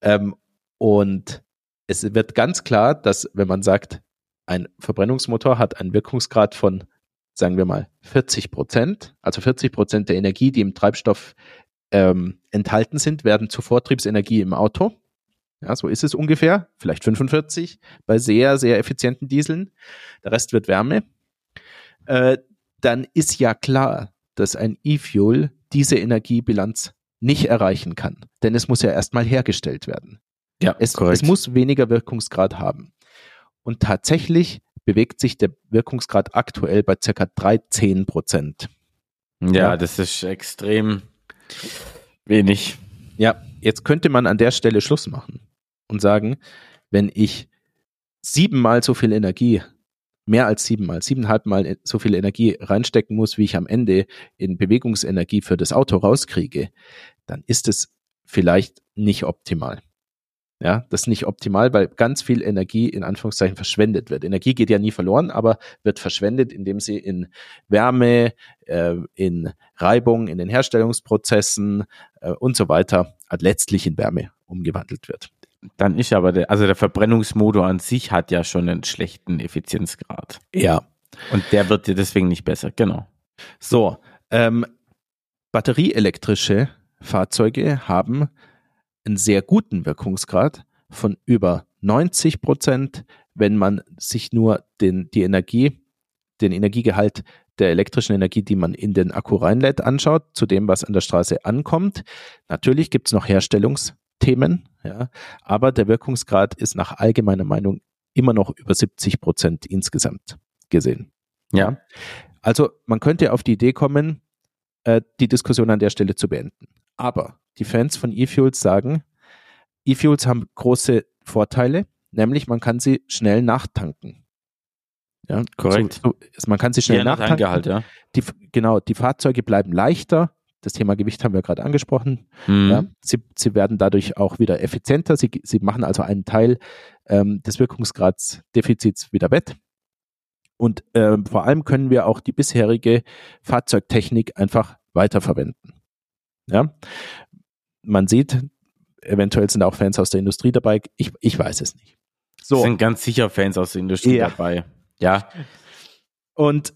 Ähm, und es wird ganz klar, dass wenn man sagt, ein Verbrennungsmotor hat einen Wirkungsgrad von, sagen wir mal, 40 Prozent, also 40 Prozent der Energie, die im Treibstoff ähm, enthalten sind, werden zur Vortriebsenergie im Auto. Ja, so ist es ungefähr, vielleicht 45 bei sehr, sehr effizienten Dieseln. Der Rest wird Wärme. Äh, dann ist ja klar, dass ein E-Fuel diese Energiebilanz nicht erreichen kann, denn es muss ja erstmal hergestellt werden. Ja, es, korrekt. es muss weniger Wirkungsgrad haben. Und tatsächlich bewegt sich der Wirkungsgrad aktuell bei circa 13 Prozent. Ja, ja, das ist extrem wenig. Ja, jetzt könnte man an der Stelle Schluss machen und sagen, wenn ich siebenmal so viel Energie, mehr als siebenmal, siebeneinhalb Mal so viel Energie reinstecken muss, wie ich am Ende in Bewegungsenergie für das Auto rauskriege, dann ist es vielleicht nicht optimal. Ja, das ist nicht optimal, weil ganz viel Energie in Anführungszeichen verschwendet wird. Energie geht ja nie verloren, aber wird verschwendet, indem sie in Wärme, äh, in Reibung, in den Herstellungsprozessen äh, und so weiter letztlich in Wärme umgewandelt wird. Dann ist aber der, also der Verbrennungsmotor an sich hat ja schon einen schlechten Effizienzgrad. Ja. Und der wird dir deswegen nicht besser, genau. So, ähm, batterieelektrische Fahrzeuge haben einen sehr guten Wirkungsgrad von über 90 Prozent, wenn man sich nur den, die Energie, den Energiegehalt der elektrischen Energie, die man in den Akku reinlädt, anschaut, zu dem, was an der Straße ankommt. Natürlich gibt es noch Herstellungsthemen, ja, aber der Wirkungsgrad ist nach allgemeiner Meinung immer noch über 70 Prozent insgesamt gesehen. Ja. Also man könnte auf die Idee kommen, äh, die Diskussion an der Stelle zu beenden. Aber die Fans von E-Fuels sagen, E-Fuels haben große Vorteile, nämlich man kann sie schnell nachtanken. Ja, korrekt. So, so, man kann sie schnell nachtanken. Halt, ja. Die, genau, die Fahrzeuge bleiben leichter. Das Thema Gewicht haben wir gerade angesprochen. Mhm. Ja, sie, sie werden dadurch auch wieder effizienter. Sie, sie machen also einen Teil ähm, des Wirkungsgradsdefizits wieder wett. Und ähm, vor allem können wir auch die bisherige Fahrzeugtechnik einfach weiterverwenden. Ja, man sieht, eventuell sind auch Fans aus der Industrie dabei. Ich, ich weiß es nicht. So. sind ganz sicher Fans aus der Industrie ja. dabei. Ja. Und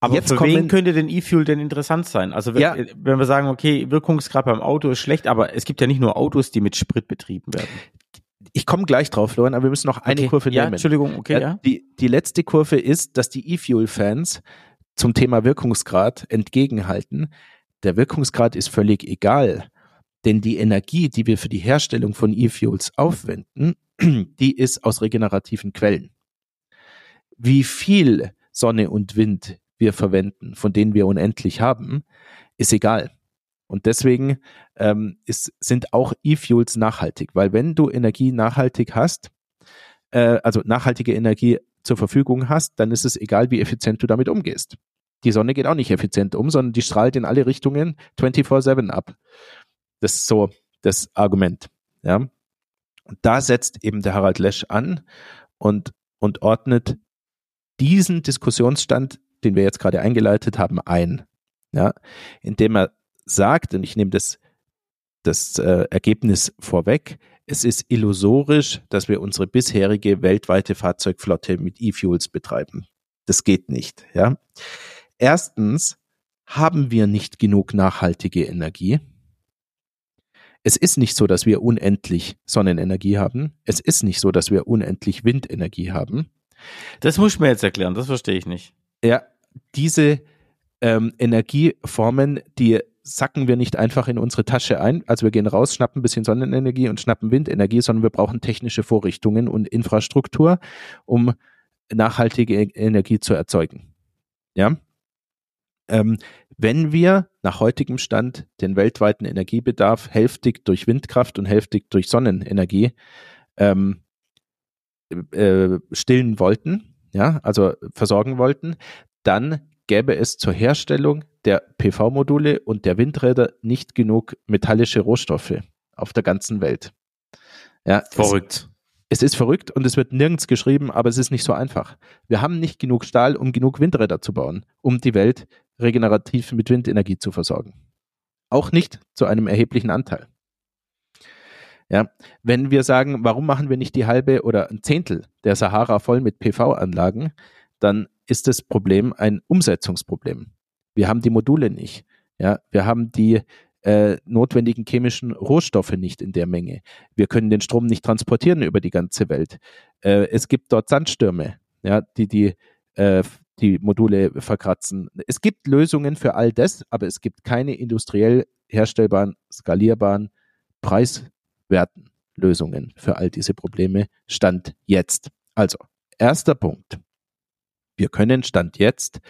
aber jetzt für wen könnte denn E-Fuel denn interessant sein? Also wenn, ja. wenn wir sagen, okay, Wirkungsgrad beim Auto ist schlecht, aber es gibt ja nicht nur Autos, die mit Sprit betrieben werden. Ich komme gleich drauf, Florian, aber wir müssen noch eine okay. Kurve ja, nehmen. Entschuldigung, okay, ja. Die, die letzte Kurve ist, dass die E-Fuel-Fans zum Thema Wirkungsgrad entgegenhalten, der Wirkungsgrad ist völlig egal. Denn die Energie, die wir für die Herstellung von E-Fuels aufwenden, die ist aus regenerativen Quellen. Wie viel Sonne und Wind wir verwenden, von denen wir unendlich haben, ist egal. Und deswegen ähm, ist, sind auch E-Fuels nachhaltig, weil wenn du Energie nachhaltig hast, äh, also nachhaltige Energie zur Verfügung hast, dann ist es egal, wie effizient du damit umgehst die Sonne geht auch nicht effizient um, sondern die strahlt in alle Richtungen 24-7 ab. Das ist so das Argument. Ja. Und da setzt eben der Harald Lesch an und, und ordnet diesen Diskussionsstand, den wir jetzt gerade eingeleitet haben, ein. Ja, indem er sagt, und ich nehme das, das äh, Ergebnis vorweg, es ist illusorisch, dass wir unsere bisherige weltweite Fahrzeugflotte mit E-Fuels betreiben. Das geht nicht. Ja. Erstens haben wir nicht genug nachhaltige Energie. Es ist nicht so, dass wir unendlich Sonnenenergie haben. Es ist nicht so, dass wir unendlich Windenergie haben. Das muss ich mir jetzt erklären, das verstehe ich nicht. Ja, diese ähm, Energieformen, die sacken wir nicht einfach in unsere Tasche ein. Also wir gehen raus, schnappen ein bisschen Sonnenenergie und schnappen Windenergie, sondern wir brauchen technische Vorrichtungen und Infrastruktur, um nachhaltige Energie zu erzeugen. Ja? Ähm, wenn wir nach heutigem Stand den weltweiten Energiebedarf hälftig durch Windkraft und hälftig durch Sonnenenergie ähm, äh, stillen wollten, ja, also versorgen wollten, dann gäbe es zur Herstellung der PV-Module und der Windräder nicht genug metallische Rohstoffe auf der ganzen Welt. Ja, verrückt. Es, es ist verrückt und es wird nirgends geschrieben, aber es ist nicht so einfach. Wir haben nicht genug Stahl, um genug Windräder zu bauen, um die Welt regenerativ mit Windenergie zu versorgen. Auch nicht zu einem erheblichen Anteil. Ja, wenn wir sagen, warum machen wir nicht die halbe oder ein Zehntel der Sahara voll mit PV-Anlagen, dann ist das Problem ein Umsetzungsproblem. Wir haben die Module nicht. Ja, wir haben die äh, notwendigen chemischen Rohstoffe nicht in der Menge. Wir können den Strom nicht transportieren über die ganze Welt. Äh, es gibt dort Sandstürme, ja, die die äh, die Module verkratzen. Es gibt Lösungen für all das, aber es gibt keine industriell herstellbaren, skalierbaren, preiswerten Lösungen für all diese Probleme. Stand jetzt. Also, erster Punkt. Wir können Stand jetzt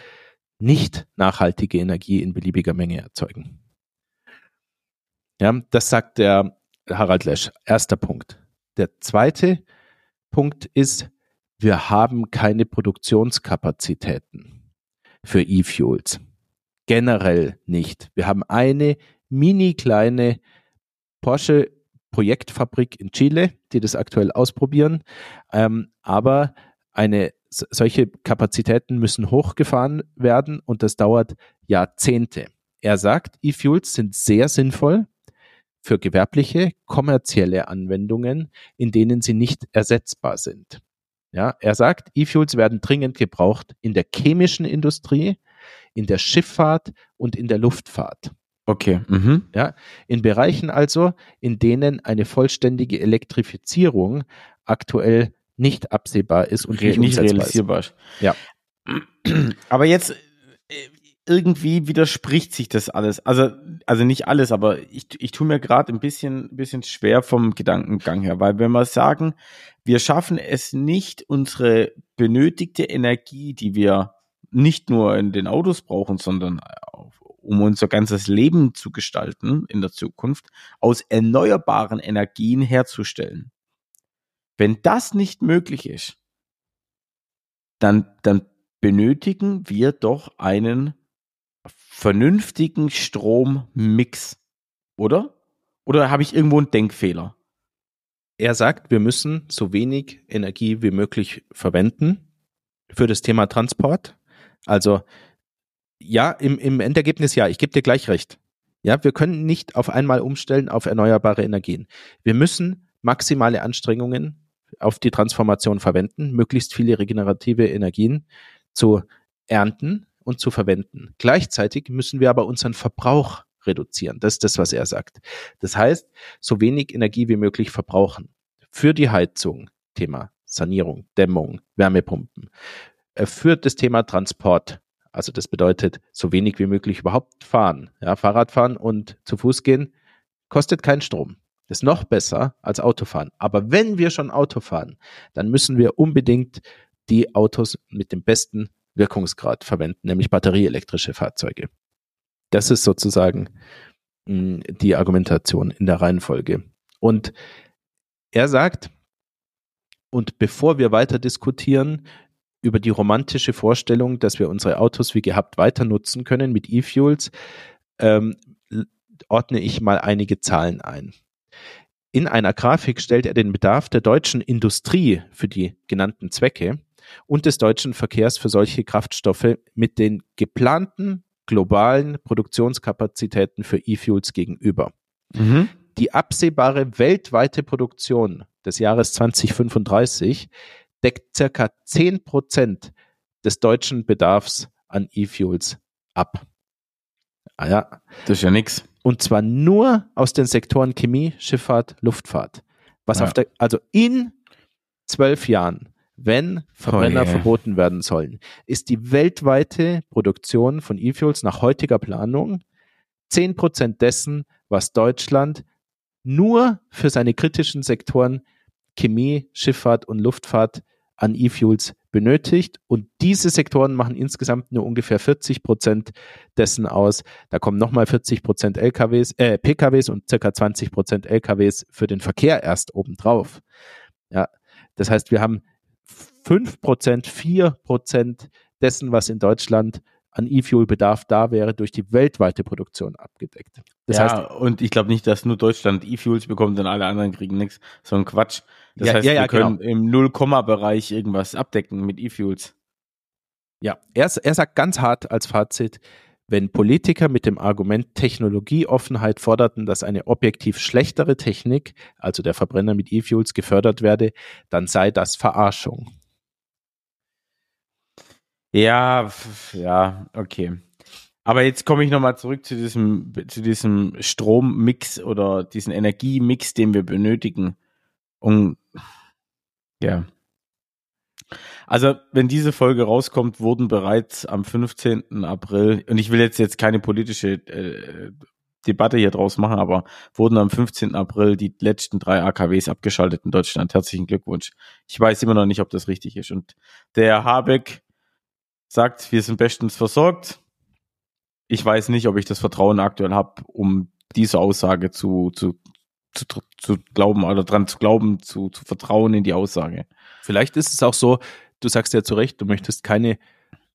nicht nachhaltige Energie in beliebiger Menge erzeugen. Ja, das sagt der Harald Lesch. Erster Punkt. Der zweite Punkt ist, wir haben keine Produktionskapazitäten für E-Fuels. Generell nicht. Wir haben eine mini kleine Porsche Projektfabrik in Chile, die das aktuell ausprobieren. Ähm, aber eine solche Kapazitäten müssen hochgefahren werden und das dauert Jahrzehnte. Er sagt, E-Fuels sind sehr sinnvoll für gewerbliche, kommerzielle Anwendungen, in denen sie nicht ersetzbar sind. Ja, er sagt, E-Fuels werden dringend gebraucht in der chemischen Industrie, in der Schifffahrt und in der Luftfahrt. Okay. Mhm. Ja, in Bereichen also, in denen eine vollständige Elektrifizierung aktuell nicht absehbar ist und Re nicht realisierbar ist. Ja. Aber jetzt äh, irgendwie widerspricht sich das alles. Also, also nicht alles, aber ich, ich tue mir gerade ein bisschen, bisschen schwer vom Gedankengang her, weil wenn wir sagen, wir schaffen es nicht, unsere benötigte Energie, die wir nicht nur in den Autos brauchen, sondern um unser ganzes Leben zu gestalten in der Zukunft, aus erneuerbaren Energien herzustellen. Wenn das nicht möglich ist, dann, dann benötigen wir doch einen vernünftigen Strommix, oder? Oder habe ich irgendwo einen Denkfehler? Er sagt, wir müssen so wenig Energie wie möglich verwenden für das Thema Transport. Also ja, im, im Endergebnis ja, ich gebe dir gleich recht. Ja, wir können nicht auf einmal umstellen auf erneuerbare Energien. Wir müssen maximale Anstrengungen auf die Transformation verwenden, möglichst viele regenerative Energien zu ernten und zu verwenden. Gleichzeitig müssen wir aber unseren Verbrauch reduzieren. Das ist das, was er sagt. Das heißt, so wenig Energie wie möglich verbrauchen. Für die Heizung, Thema Sanierung, Dämmung, Wärmepumpen. Äh, für das Thema Transport. Also das bedeutet, so wenig wie möglich überhaupt fahren. Ja, Fahrradfahren und zu Fuß gehen kostet keinen Strom. Ist noch besser als Autofahren. Aber wenn wir schon Auto fahren, dann müssen wir unbedingt die Autos mit dem besten Wirkungsgrad verwenden, nämlich batterieelektrische Fahrzeuge. Das ist sozusagen mh, hm, die Argumentation in der Reihenfolge. Und er sagt, und bevor wir weiter diskutieren über die romantische Vorstellung, dass wir unsere Autos wie gehabt weiter nutzen können mit E-Fuels, ähm, ordne ich mal einige Zahlen ein. In einer Grafik stellt er den Bedarf der deutschen Industrie für die genannten Zwecke und des deutschen Verkehrs für solche Kraftstoffe mit den geplanten globalen Produktionskapazitäten für E-Fuels gegenüber. Mhm. Die absehbare weltweite Produktion des Jahres 2035 deckt circa 10 Prozent des deutschen Bedarfs an E-Fuels ab. Ah ja. Das ist ja nichts. Und zwar nur aus den Sektoren Chemie, Schifffahrt, Luftfahrt. Was ja. auf der, also in zwölf Jahren wenn Verbrenner oh yeah. verboten werden sollen, ist die weltweite Produktion von E-Fuels nach heutiger Planung 10% dessen, was Deutschland nur für seine kritischen Sektoren Chemie, Schifffahrt und Luftfahrt an E-Fuels benötigt. Und diese Sektoren machen insgesamt nur ungefähr 40 Prozent dessen aus. Da kommen nochmal 40 Prozent LKWs, äh, PKWs und circa 20 Prozent LKWs für den Verkehr erst obendrauf. Ja, das heißt, wir haben 5 Prozent, 4 Prozent dessen, was in Deutschland an E-Fuel-Bedarf da wäre, durch die weltweite Produktion abgedeckt. Das ja, heißt, und ich glaube nicht, dass nur Deutschland E-Fuels bekommt und alle anderen kriegen nichts. So ein Quatsch. Das ja, heißt, ja, ja, wir können genau. im Null-Komma-Bereich irgendwas abdecken mit E-Fuels. Ja, er, er sagt ganz hart als Fazit, wenn Politiker mit dem Argument Technologieoffenheit forderten, dass eine objektiv schlechtere Technik, also der Verbrenner mit E-Fuels, gefördert werde, dann sei das Verarschung. Ja, ja, okay. Aber jetzt komme ich nochmal zurück zu diesem, zu diesem Strommix oder diesen Energiemix, den wir benötigen. Und ja. Also, wenn diese Folge rauskommt, wurden bereits am 15. April, und ich will jetzt jetzt keine politische äh, Debatte hier draus machen, aber wurden am 15. April die letzten drei AKWs abgeschaltet in Deutschland. Herzlichen Glückwunsch. Ich weiß immer noch nicht, ob das richtig ist. Und der Habeck sagt, wir sind bestens versorgt. Ich weiß nicht, ob ich das Vertrauen aktuell habe, um diese Aussage zu, zu, zu, zu glauben oder dran zu glauben, zu, zu vertrauen in die Aussage. Vielleicht ist es auch so, du sagst ja zu Recht, du möchtest keine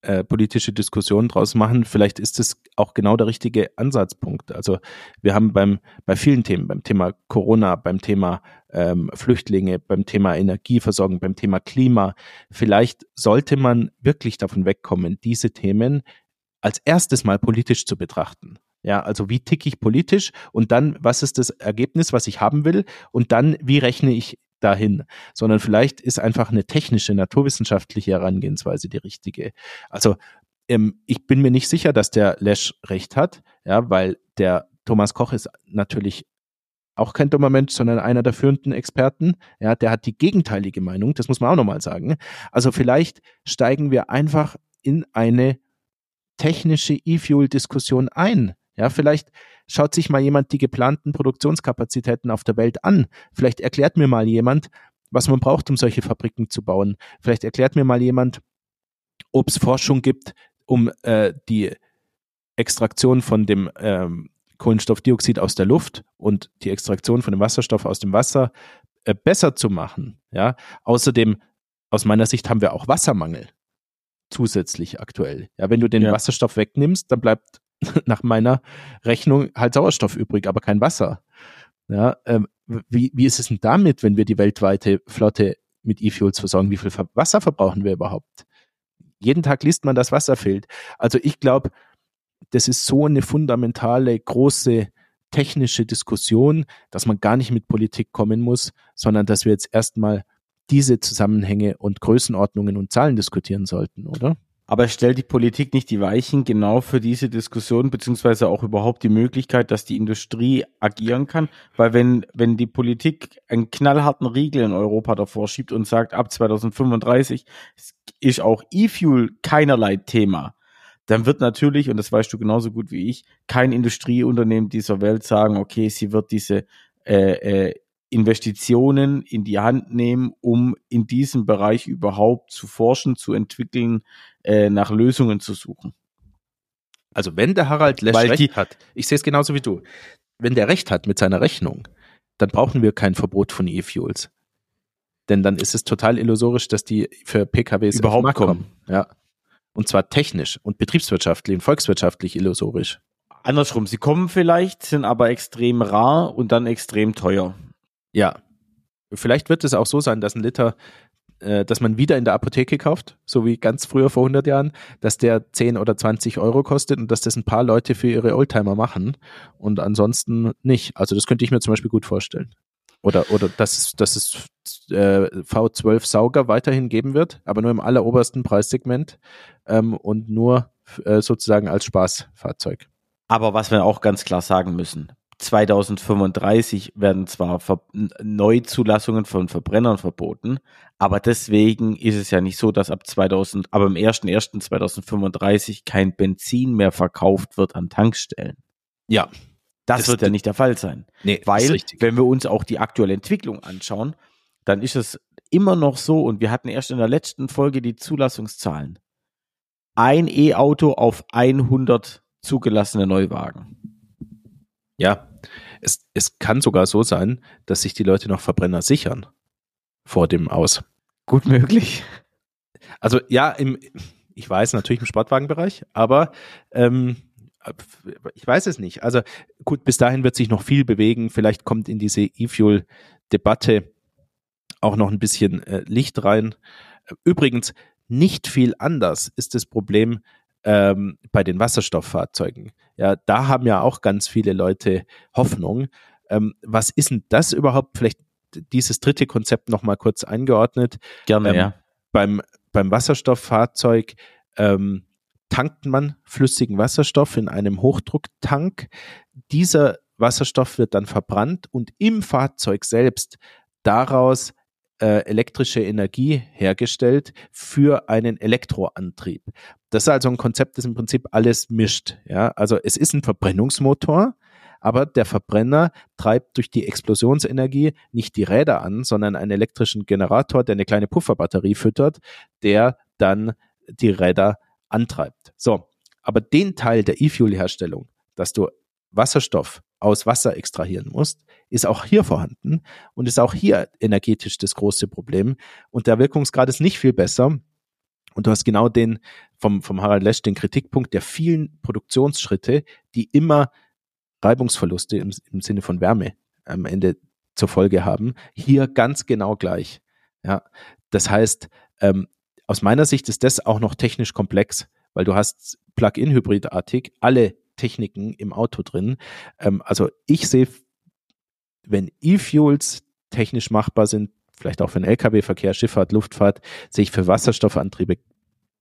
äh, politische Diskussion draus machen. Vielleicht ist es auch genau der richtige Ansatzpunkt. Also wir haben beim, bei vielen Themen, beim Thema Corona, beim Thema ähm, Flüchtlinge, beim Thema Energieversorgung, beim Thema Klima, vielleicht sollte man wirklich davon wegkommen, diese Themen als erstes mal politisch zu betrachten. Ja, also wie ticke ich politisch und dann, was ist das Ergebnis, was ich haben will und dann, wie rechne ich dahin, sondern vielleicht ist einfach eine technische, naturwissenschaftliche Herangehensweise die richtige. Also ähm, ich bin mir nicht sicher, dass der Lesch recht hat, ja, weil der Thomas Koch ist natürlich auch kein dummer Mensch, sondern einer der führenden Experten. Ja, der hat die gegenteilige Meinung, das muss man auch nochmal sagen. Also vielleicht steigen wir einfach in eine technische E-Fuel-Diskussion ein. Ja, vielleicht schaut sich mal jemand die geplanten Produktionskapazitäten auf der Welt an. Vielleicht erklärt mir mal jemand, was man braucht, um solche Fabriken zu bauen. Vielleicht erklärt mir mal jemand, ob es Forschung gibt, um äh, die Extraktion von dem ähm, Kohlenstoffdioxid aus der Luft und die Extraktion von dem Wasserstoff aus dem Wasser äh, besser zu machen. Ja, außerdem aus meiner Sicht haben wir auch Wassermangel zusätzlich aktuell. Ja, wenn du den ja. Wasserstoff wegnimmst, dann bleibt nach meiner Rechnung halt Sauerstoff übrig, aber kein Wasser. Ja, ähm, wie, wie ist es denn damit, wenn wir die weltweite Flotte mit E-Fuels versorgen? Wie viel Wasser verbrauchen wir überhaupt? Jeden Tag liest man, dass Wasser fehlt. Also ich glaube, das ist so eine fundamentale, große technische Diskussion, dass man gar nicht mit Politik kommen muss, sondern dass wir jetzt erstmal diese Zusammenhänge und Größenordnungen und Zahlen diskutieren sollten, oder? Aber stellt die Politik nicht die Weichen genau für diese Diskussion, beziehungsweise auch überhaupt die Möglichkeit, dass die Industrie agieren kann? Weil wenn, wenn die Politik einen knallharten Riegel in Europa davor schiebt und sagt, ab 2035 ist auch E-Fuel keinerlei Thema, dann wird natürlich, und das weißt du genauso gut wie ich, kein Industrieunternehmen dieser Welt sagen, okay, sie wird diese äh, äh, Investitionen in die Hand nehmen, um in diesem Bereich überhaupt zu forschen, zu entwickeln, äh, nach Lösungen zu suchen. Also wenn der Harald Lesch Weil recht hat, ich sehe es genauso wie du, wenn der recht hat mit seiner Rechnung, dann brauchen wir kein Verbot von E-Fuels. Denn dann ist es total illusorisch, dass die für PKWs überhaupt kommen. Ja. Und zwar technisch und betriebswirtschaftlich und volkswirtschaftlich illusorisch. Andersrum, sie kommen vielleicht, sind aber extrem rar und dann extrem teuer. Ja. Vielleicht wird es auch so sein, dass ein Liter, äh, dass man wieder in der Apotheke kauft, so wie ganz früher vor 100 Jahren, dass der 10 oder 20 Euro kostet und dass das ein paar Leute für ihre Oldtimer machen und ansonsten nicht. Also das könnte ich mir zum Beispiel gut vorstellen. Oder, oder dass, dass es äh, V12 Sauger weiterhin geben wird, aber nur im allerobersten Preissegment ähm, und nur äh, sozusagen als Spaßfahrzeug. Aber was wir auch ganz klar sagen müssen, 2035 werden zwar Ver Neuzulassungen von Verbrennern verboten, aber deswegen ist es ja nicht so, dass ab 2000, aber im 1.1.2035 kein Benzin mehr verkauft wird an Tankstellen. Ja. Das, das wird ja nicht der Fall sein. Nee, Weil, wenn wir uns auch die aktuelle Entwicklung anschauen, dann ist es immer noch so, und wir hatten erst in der letzten Folge die Zulassungszahlen. Ein E-Auto auf 100 zugelassene Neuwagen. Ja, es, es kann sogar so sein, dass sich die Leute noch Verbrenner sichern vor dem Aus. Gut möglich. Also ja, im, ich weiß natürlich im Sportwagenbereich, aber ähm, ich weiß es nicht. Also gut, bis dahin wird sich noch viel bewegen. Vielleicht kommt in diese E-Fuel-Debatte auch noch ein bisschen äh, Licht rein. Übrigens, nicht viel anders ist das Problem ähm, bei den Wasserstofffahrzeugen. Ja, da haben ja auch ganz viele Leute Hoffnung. Ähm, was ist denn das überhaupt? Vielleicht dieses dritte Konzept noch mal kurz eingeordnet. Gerne, ähm, ja. Beim, beim Wasserstofffahrzeug ähm, tankt man flüssigen Wasserstoff in einem Hochdrucktank. Dieser Wasserstoff wird dann verbrannt und im Fahrzeug selbst daraus äh, elektrische Energie hergestellt für einen Elektroantrieb. Das ist also ein Konzept, das im Prinzip alles mischt. Ja, also es ist ein Verbrennungsmotor, aber der Verbrenner treibt durch die Explosionsenergie nicht die Räder an, sondern einen elektrischen Generator, der eine kleine Pufferbatterie füttert, der dann die Räder antreibt. So, aber den Teil der E-Fuel-Herstellung, dass du Wasserstoff aus Wasser extrahieren musst, ist auch hier vorhanden und ist auch hier energetisch das große Problem. Und der Wirkungsgrad ist nicht viel besser. Und du hast genau den vom, vom Harald Lesch den Kritikpunkt der vielen Produktionsschritte, die immer Reibungsverluste im, im Sinne von Wärme am Ende zur Folge haben, hier ganz genau gleich. Ja, das heißt, ähm, aus meiner Sicht ist das auch noch technisch komplex, weil du hast Plug-in-Hybridartig alle Techniken im Auto drin. Ähm, also ich sehe, wenn E-Fuels technisch machbar sind, vielleicht auch für den Lkw-Verkehr, Schifffahrt, Luftfahrt, sehe ich für Wasserstoffantriebe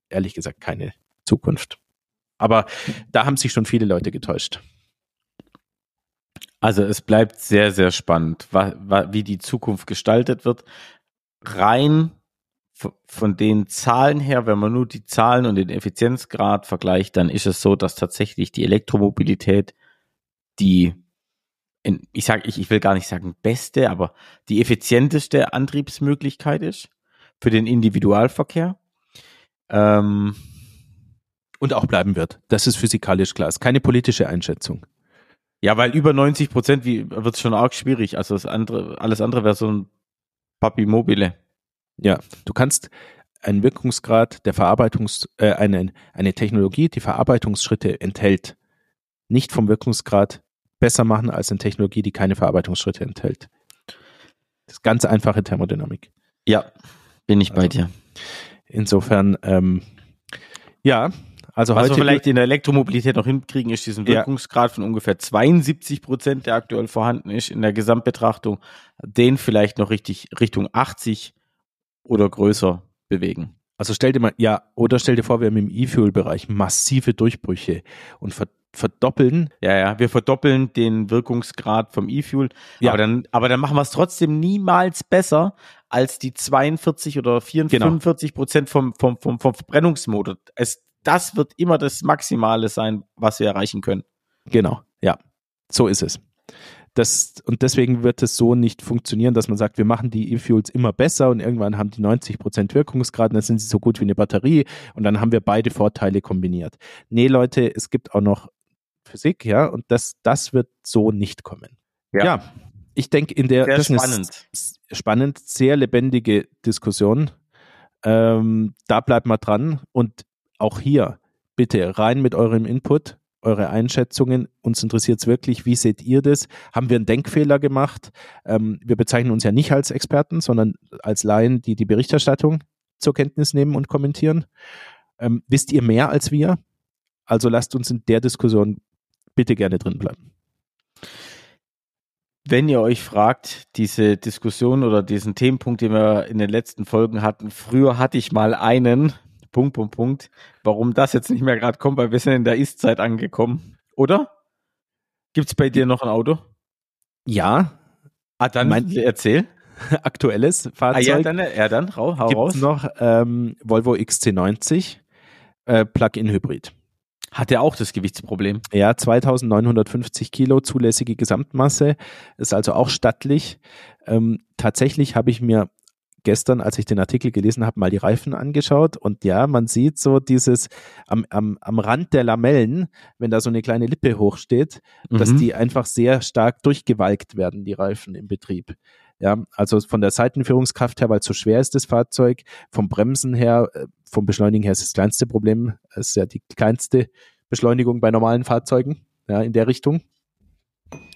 ehrlich gesagt keine Zukunft. Aber da haben sich schon viele Leute getäuscht. Also es bleibt sehr, sehr spannend, wie die Zukunft gestaltet wird. Rein von den Zahlen her, wenn man nur die Zahlen und den Effizienzgrad vergleicht, dann ist es so, dass tatsächlich die Elektromobilität die, ich sage, ich, ich will gar nicht sagen beste, aber die effizienteste Antriebsmöglichkeit ist für den Individualverkehr. Ähm, und auch bleiben wird. Das ist physikalisch klar. ist keine politische Einschätzung. Ja, weil über 90 Prozent wird es schon arg schwierig. Also das andere, alles andere wäre so ein Papi Mobile. Ja, du kannst einen Wirkungsgrad der Verarbeitungs, äh, eine, eine Technologie, die Verarbeitungsschritte enthält, nicht vom Wirkungsgrad besser machen als eine Technologie, die keine Verarbeitungsschritte enthält. Das ist ganz einfache Thermodynamik. Ja, bin ich bei also, dir. Insofern, ähm, ja, also Was wir vielleicht in der Elektromobilität noch hinkriegen, ist diesen Wirkungsgrad ja. von ungefähr 72 Prozent, der aktuell vorhanden ist in der Gesamtbetrachtung, den vielleicht noch richtig Richtung 80 oder größer bewegen. Also stell dir mal, ja, oder stell dir vor, wir haben im E-Fuel-Bereich massive Durchbrüche und verdoppeln. Ja, ja, wir verdoppeln den Wirkungsgrad vom E-Fuel. Ja. Aber dann, aber dann machen wir es trotzdem niemals besser als die 42 oder 44, genau. 45 Prozent vom, vom, vom, vom Verbrennungsmotor. Es, das wird immer das Maximale sein, was wir erreichen können. Genau, ja. So ist es. Das, und deswegen wird es so nicht funktionieren, dass man sagt, wir machen die E-Fuels immer besser und irgendwann haben die 90 Prozent Wirkungsgrad und dann sind sie so gut wie eine Batterie und dann haben wir beide Vorteile kombiniert. Nee, Leute, es gibt auch noch Physik, ja, und das, das wird so nicht kommen. Ja, ja ich denke, in der sehr spannend. spannend, sehr lebendige Diskussion. Ähm, da bleibt mal dran und auch hier bitte rein mit eurem Input, eure Einschätzungen. Uns interessiert es wirklich, wie seht ihr das? Haben wir einen Denkfehler gemacht? Ähm, wir bezeichnen uns ja nicht als Experten, sondern als Laien, die die Berichterstattung zur Kenntnis nehmen und kommentieren. Ähm, wisst ihr mehr als wir? Also lasst uns in der Diskussion bitte gerne drin bleiben. Wenn ihr euch fragt, diese Diskussion oder diesen Themenpunkt, den wir in den letzten Folgen hatten, früher hatte ich mal einen, Punkt, Punkt, Punkt. Warum das jetzt nicht mehr gerade kommt, weil wir sind in der Ist-Zeit angekommen. Oder? Gibt es bei dir noch ein Auto? Ja. Ah, dann mein, erzähl. Aktuelles Fahrzeug. Ah, ja, dann, ja, dann hau, hau Gibt's raus. noch ähm, Volvo XC90 äh, Plug-in-Hybrid. Hat er auch das Gewichtsproblem? Ja, 2950 Kilo zulässige Gesamtmasse, ist also auch stattlich. Ähm, tatsächlich habe ich mir gestern, als ich den Artikel gelesen habe, mal die Reifen angeschaut und ja, man sieht so dieses am, am, am Rand der Lamellen, wenn da so eine kleine Lippe hochsteht, mhm. dass die einfach sehr stark durchgewalkt werden, die Reifen im Betrieb. Ja, also von der Seitenführungskraft her, weil so schwer ist, das Fahrzeug, vom Bremsen her, äh, vom Beschleunigen her ist das kleinste Problem. Es ist ja die kleinste Beschleunigung bei normalen Fahrzeugen, ja, in der Richtung.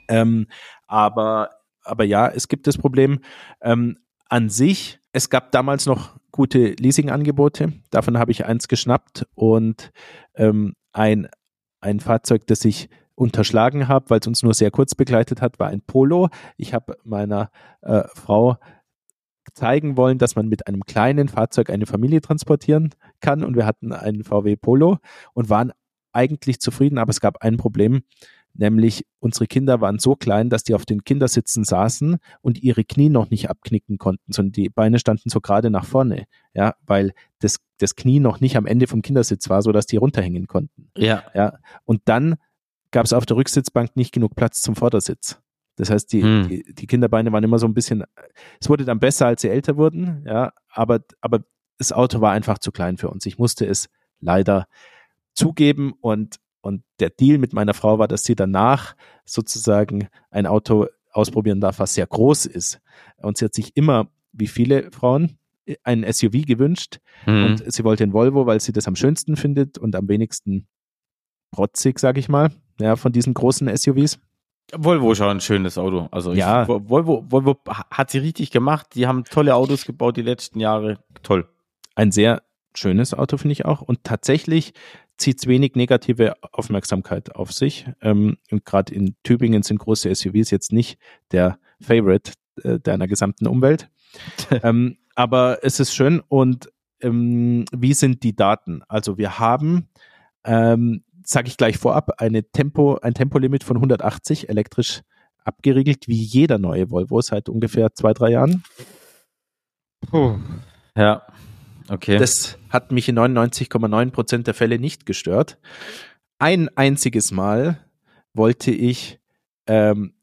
Ähm, aber, aber ja, es gibt das Problem. Ähm, an sich, es gab damals noch gute Leasingangebote. Davon habe ich eins geschnappt und ähm, ein, ein Fahrzeug, das ich unterschlagen habe, weil es uns nur sehr kurz begleitet hat, war ein Polo. Ich habe meiner äh, Frau zeigen wollen, dass man mit einem kleinen Fahrzeug eine Familie transportieren kann und wir hatten einen VW Polo und waren eigentlich zufrieden, aber es gab ein Problem, nämlich unsere Kinder waren so klein, dass die auf den Kindersitzen saßen und ihre Knie noch nicht abknicken konnten, sondern die Beine standen so gerade nach vorne, ja, weil das, das Knie noch nicht am Ende vom Kindersitz war, so dass die runterhängen konnten. Ja. Ja. Und dann gab es auf der Rücksitzbank nicht genug Platz zum Vordersitz. Das heißt, die, Hm. die, die Kinderbeine waren immer so ein bisschen, es wurde dann besser, als sie älter wurden, ja, aber, aber das Auto war einfach zu klein für uns. Ich musste es leider zugeben und, und der Deal mit meiner Frau war, dass sie danach sozusagen ein Auto ausprobieren darf, was sehr groß ist. Und sie hat sich immer, wie viele Frauen, ein SUV gewünscht Hm. und sie wollte ein Volvo, weil sie das am schönsten findet und am wenigsten protzig, sag ich mal, ja, von diesen großen SUVs. Volvo ist auch ein schönes Auto. Also ich, Ja. Volvo, Volvo hat sie richtig gemacht. Die haben tolle Autos gebaut die letzten Jahre. Toll. Ein sehr schönes Auto, finde ich auch. Und tatsächlich zieht es wenig negative Aufmerksamkeit auf sich. Ähm, und gerade in Tübingen sind große SUVs jetzt nicht der Favorite äh, deiner gesamten Umwelt. ähm, aber es ist schön. Und ähm, wie sind die Daten? Also wir haben, ähm, sage ich gleich vorab, eine Tempo, ein Tempolimit von 180 elektrisch abgeriegelt, wie jeder neue Volvo seit ungefähr zwei, drei Jahren. Puh. Ja. Okay. Das hat mich in 99,9 Prozent der Fälle nicht gestört. Ein einziges Mal wollte ich ähm,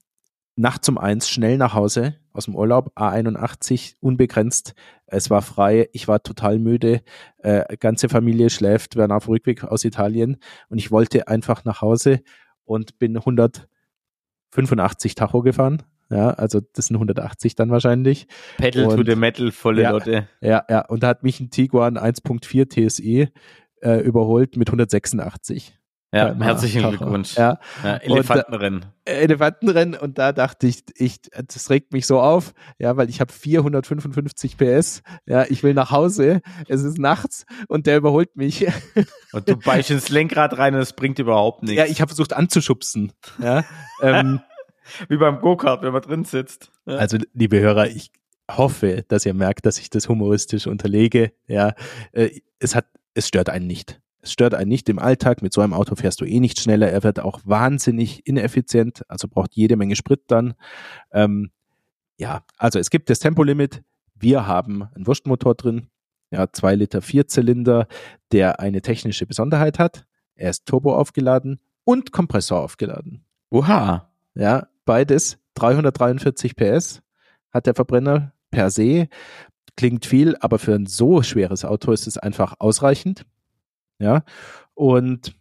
nachts um eins schnell nach Hause aus dem Urlaub, A81, unbegrenzt. Es war frei, ich war total müde, äh, ganze Familie schläft, wir waren auf Rückweg aus Italien und ich wollte einfach nach Hause und bin 185 Tacho gefahren. Ja, also das sind 180 dann wahrscheinlich. Pedal to und- the Metal, volle Ja. Lotte. Ja, ja, und da hat mich ein Tiguan 1.4 TSE äh, überholt mit 186. Ja, herzlichen Tacho. Glückwunsch. Ja, Ja, Elefantenrennen. äh, Elefantenrennen und da dachte ich, ich, das regt mich so auf, ja, weil ich habe 455 PS, ja, ich will nach Hause, es ist nachts und der überholt mich. Und du beißt ins Lenkrad rein und es bringt überhaupt nichts. Ja, ich habe versucht anzuschubsen, ja. ähm, Wie beim Go-Kart, wenn man drin sitzt. Ja. Also, liebe Hörer, ich hoffe, dass ihr merkt, dass ich das humoristisch unterlege. Ja, äh, es hat, es stört einen nicht. Es stört einen nicht im Alltag. Mit so einem Auto fährst du eh nicht schneller. Er wird auch wahnsinnig ineffizient, also braucht jede Menge Sprit dann. Ähm, ja, also es gibt das Tempolimit. Wir haben einen Wurstmotor drin. Ja, zwei Liter Vierzylinder, der eine technische Besonderheit hat. Er ist Turbo aufgeladen und Kompressor aufgeladen. Oha. Ja, beides 343 PS hat der Verbrenner per se. Klingt viel, aber für ein so schweres Auto ist es einfach ausreichend. Ja, und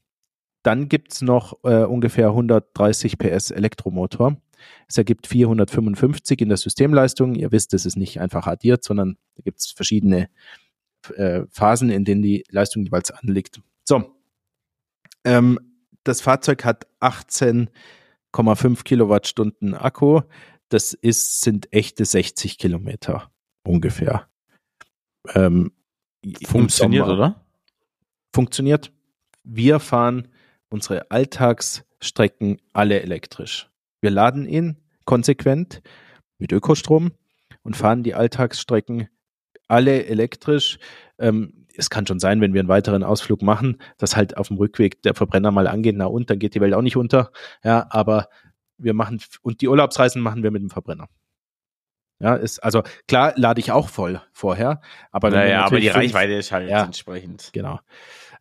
dann gibt's noch äh, ungefähr 130 PS Elektromotor. Es ergibt 455 in der Systemleistung. Ihr wisst, es ist nicht einfach addiert, sondern da gibt's verschiedene äh, Phasen, in denen die Leistung jeweils anliegt. So, ähm, das Fahrzeug hat 18,5 Kilowattstunden Akku. Das ist, sind echte 60 Kilometer ungefähr. Ähm, Funktioniert, oder? Funktioniert. Wir fahren unsere Alltagsstrecken alle elektrisch. Wir laden ihn konsequent mit Ökostrom und fahren die Alltagsstrecken alle elektrisch. Ähm, es kann schon sein, wenn wir einen weiteren Ausflug machen, dass halt auf dem Rückweg der Verbrenner mal angeht, na und, dann geht die Welt auch nicht unter. Ja, aber wir machen, und die Urlaubsreisen machen wir mit dem Verbrenner. Ja, ist, also klar lade ich auch voll vorher, aber Naja, aber die Reichweite ist halt Ja. entsprechend. Genau.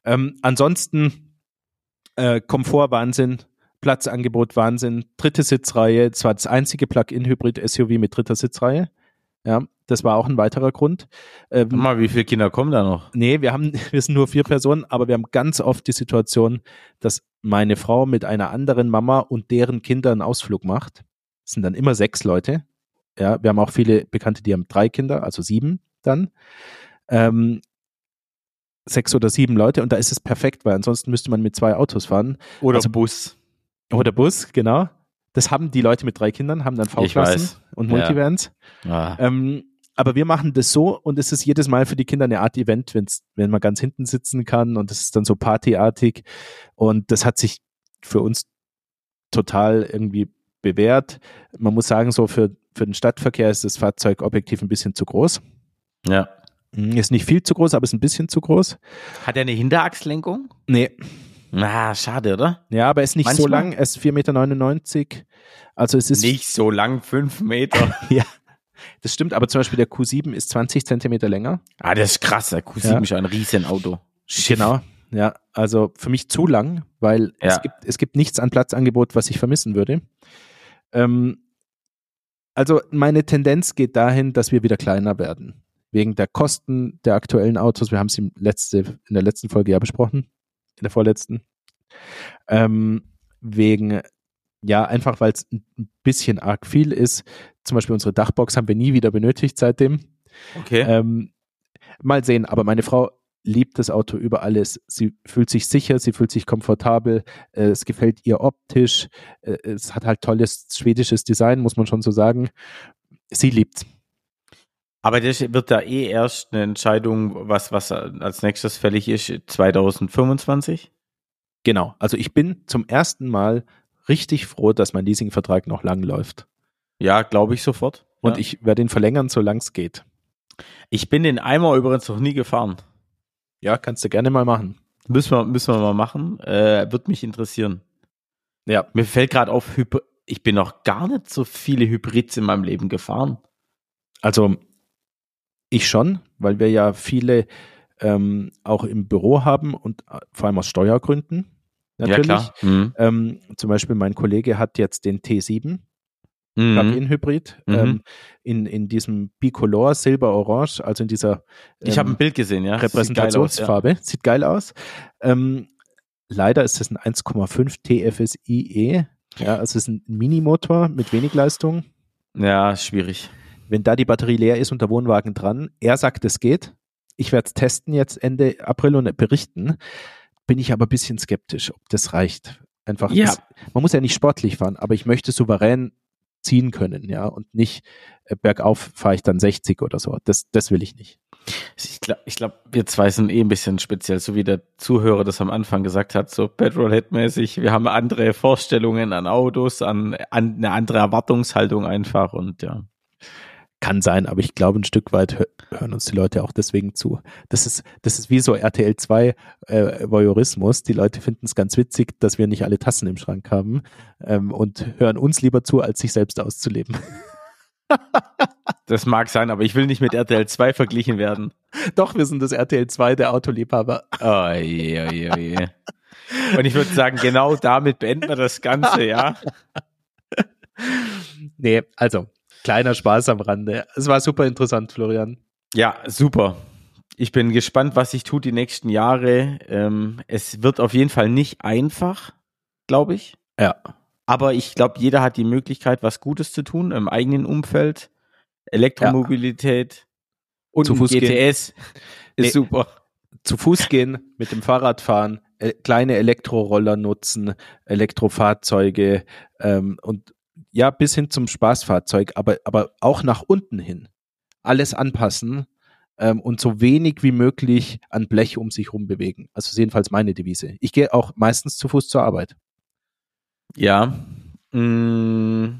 Ähm, ansonsten äh, Komfort Wahnsinn, Platzangebot Wahnsinn, dritte Sitzreihe, zwar das einzige Plug-in-Hybrid-SUV mit dritter Sitzreihe. Ja, das war auch ein weiterer Grund. Ähm, mal, wie viele Kinder kommen da noch? Nee, wir haben, wir sind nur vier Personen, aber wir haben ganz oft die Situation, dass meine Frau mit einer anderen Mama und deren Kindern einen Ausflug macht. Es sind dann immer sechs Leute. Ja, wir haben auch viele Bekannte, die haben drei Kinder, also sieben dann. Ähm, sechs oder sieben Leute und da ist es perfekt, weil ansonsten müsste man mit zwei Autos fahren. Oder Also- Bus. Oder Bus, genau. Das haben die Leute mit drei Kindern, haben dann V-Klassen und Ja. Multivans. Ah. Ähm, aber wir machen das so und es ist jedes Mal für die Kinder eine Art Event, wenn's, wenn man ganz hinten sitzen kann und es ist dann so partyartig und das hat sich für uns total irgendwie bewährt. Man muss sagen, so für, für den Stadtverkehr ist das Fahrzeug objektiv ein bisschen zu groß. Ja. Mhm, Ist nicht viel zu groß, aber ist ein bisschen zu groß. Hat er eine Hinterachslenkung? Nee, Na, schade, oder? ja, aber er ist nicht so Manchmal- lang, er ist 4,99 Meter. Also es ist Nicht so lang, fünf Meter. Ja, das stimmt, aber zum Beispiel der Q7 ist 20 Zentimeter länger. ah, das ist krass. Der Q7 Ja. ist ein Riesenauto. Genau. Ja, also für mich zu lang, weil Ja. es, gibt, es gibt nichts an Platzangebot, was ich vermissen würde. Ähm, also meine Tendenz geht dahin, dass wir wieder kleiner werden. Wegen der Kosten der aktuellen Autos. Wir haben es letzte, in der letzten Folge ja besprochen. In der vorletzten. Ähm, wegen, ja, einfach weil es ein bisschen arg viel ist. Zum Beispiel unsere Dachbox haben wir nie wieder benötigt seitdem. Okay. Ähm, mal sehen, aber meine Frau liebt das Auto über alles. Sie fühlt sich sicher, sie fühlt sich komfortabel, äh, es gefällt ihr optisch, äh, es hat halt tolles schwedisches Design, muss man schon so sagen. Sie liebt. Aber das wird da eh erst eine Entscheidung, was, was als nächstes fällig ist, 2025? Genau. Also ich bin zum ersten Mal richtig froh, dass mein Leasingvertrag noch lang läuft. Ja, glaube ich sofort. Und ja. ich werde ihn verlängern, solange es geht. ich bin den Eimer übrigens noch nie gefahren. Ja, kannst du gerne mal machen. Müssen wir, müssen wir mal machen. Äh, wird mich interessieren. Ja. Mir fällt gerade auf, ich bin noch gar nicht so viele Hybrids in meinem Leben gefahren. Also ich schon, weil wir ja viele ähm, auch im Büro haben und äh, vor allem aus Steuergründen. Natürlich. Ja. Mhm. Ähm, zum Beispiel mein Kollege hat jetzt den T7 Mhm. Plug-in-Hybrid Mhm. ähm, in, in diesem Bicolor Silber-Orange, also in dieser Ich habe ein ähm, Bild gesehen, ja. Sieht geil aus, Repräsentationsfarbe. Sieht geil aus. Ähm, leider ist es ein 1,5 TFSIe. Ja, also es ist ein Minimotor mit wenig Leistung. Ja. ja, schwierig. Wenn da die Batterie leer ist und der Wohnwagen dran, er sagt, es geht. Ich werde es testen jetzt Ende April und berichten. Bin ich aber ein bisschen skeptisch, ob das reicht. Einfach, Ja. das, man muss ja nicht sportlich fahren, aber ich möchte souverän ziehen können, ja, und nicht äh, bergauf fahre ich dann 60 oder so. Das, das will ich nicht. Ich glaube, ich glaub, wir zwei sind eh ein bisschen speziell, so wie der Zuhörer das am Anfang gesagt hat, so Petrolhead-mäßig. Wir haben andere Vorstellungen an Autos, an, an eine andere Erwartungshaltung einfach und ja. Kann sein, aber ich glaube, ein Stück weit hö hören uns die Leute auch deswegen zu. Das ist, das ist wie so RTL 2 äh, Voyeurismus. Die Leute finden es ganz witzig, dass wir nicht alle Tassen im Schrank haben ähm, und hören uns lieber zu, als sich selbst auszuleben. Das mag sein, aber ich will nicht mit RTL 2 verglichen werden. Doch, wir sind das RTL 2 der Autoliebhaber. Oh, je, oh, je, oh, je. Und ich würde sagen, genau damit beenden wir das Ganze, ja. Nee, also, kleiner Spaß am Rande. Es war super interessant, Florian. Ja, super. Ich bin gespannt, was sich tut die nächsten Jahre. Ähm, es wird auf jeden Fall nicht einfach, glaube ich. Ja. Aber ich glaube, jeder hat die Möglichkeit, was Gutes zu tun im eigenen Umfeld. Elektromobilität und Zu Fuß gehen. GTS ist Nee. super. Zu Fuß gehen, mit dem Fahrrad fahren, äh, kleine Elektroroller nutzen, Elektrofahrzeuge ähm, und ja, bis hin zum Spaßfahrzeug, aber, aber auch nach unten hin. Alles anpassen ähm, und so wenig wie möglich an Blech um sich rum bewegen. Also jedenfalls meine Devise. Ich gehe auch meistens zu Fuß zur Arbeit. Ja. Mm.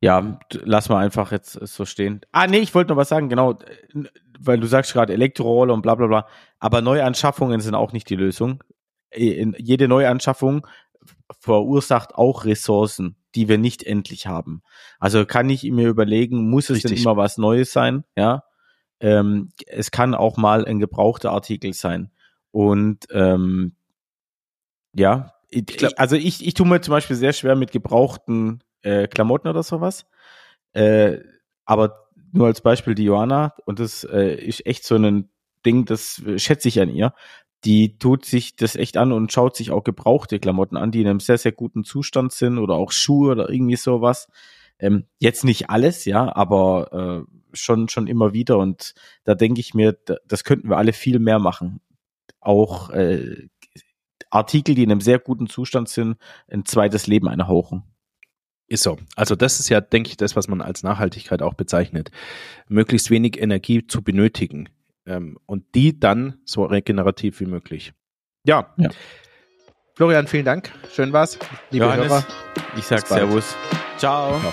Ja, lass mal einfach jetzt äh, so stehen. Ah, nee, ich wollte noch was sagen, genau, weil du sagst gerade Elektroroller und bla bla bla. Aber Neuanschaffungen sind auch nicht die Lösung. Äh, Jede Neuanschaffung verursacht auch Ressourcen, die wir nicht endlich haben. Also kann ich mir überlegen, muss es denn Richtig. immer was Neues sein? Ja. Ähm, es kann auch mal ein gebrauchter Artikel sein. Und ähm, ja, ich, glaub- also ich, ich tue mir zum Beispiel sehr schwer mit gebrauchten äh, Klamotten oder sowas. Äh, aber nur als Beispiel die Johanna, und das äh, ist echt so ein Ding, das äh, schätze ich an ihr. Die tut sich das echt an und schaut sich auch gebrauchte Klamotten an, die in einem sehr, sehr guten Zustand sind oder auch Schuhe oder irgendwie sowas. Ähm, jetzt nicht alles, ja, aber äh, schon, schon immer wieder. Und da denke ich mir, das könnten wir alle viel mehr machen. Auch äh, Artikel, die in einem sehr guten Zustand sind, ein zweites Leben einhauchen. Ist so. Also das ist ja, denke ich, das, was man als Nachhaltigkeit auch bezeichnet. Möglichst wenig Energie zu benötigen ähm, und die dann so regenerativ wie möglich. Ja. ja. Florian, vielen Dank. Schön war's. Liebe Johannes, Hörer. Ich sag Servus. Ciao. Ja.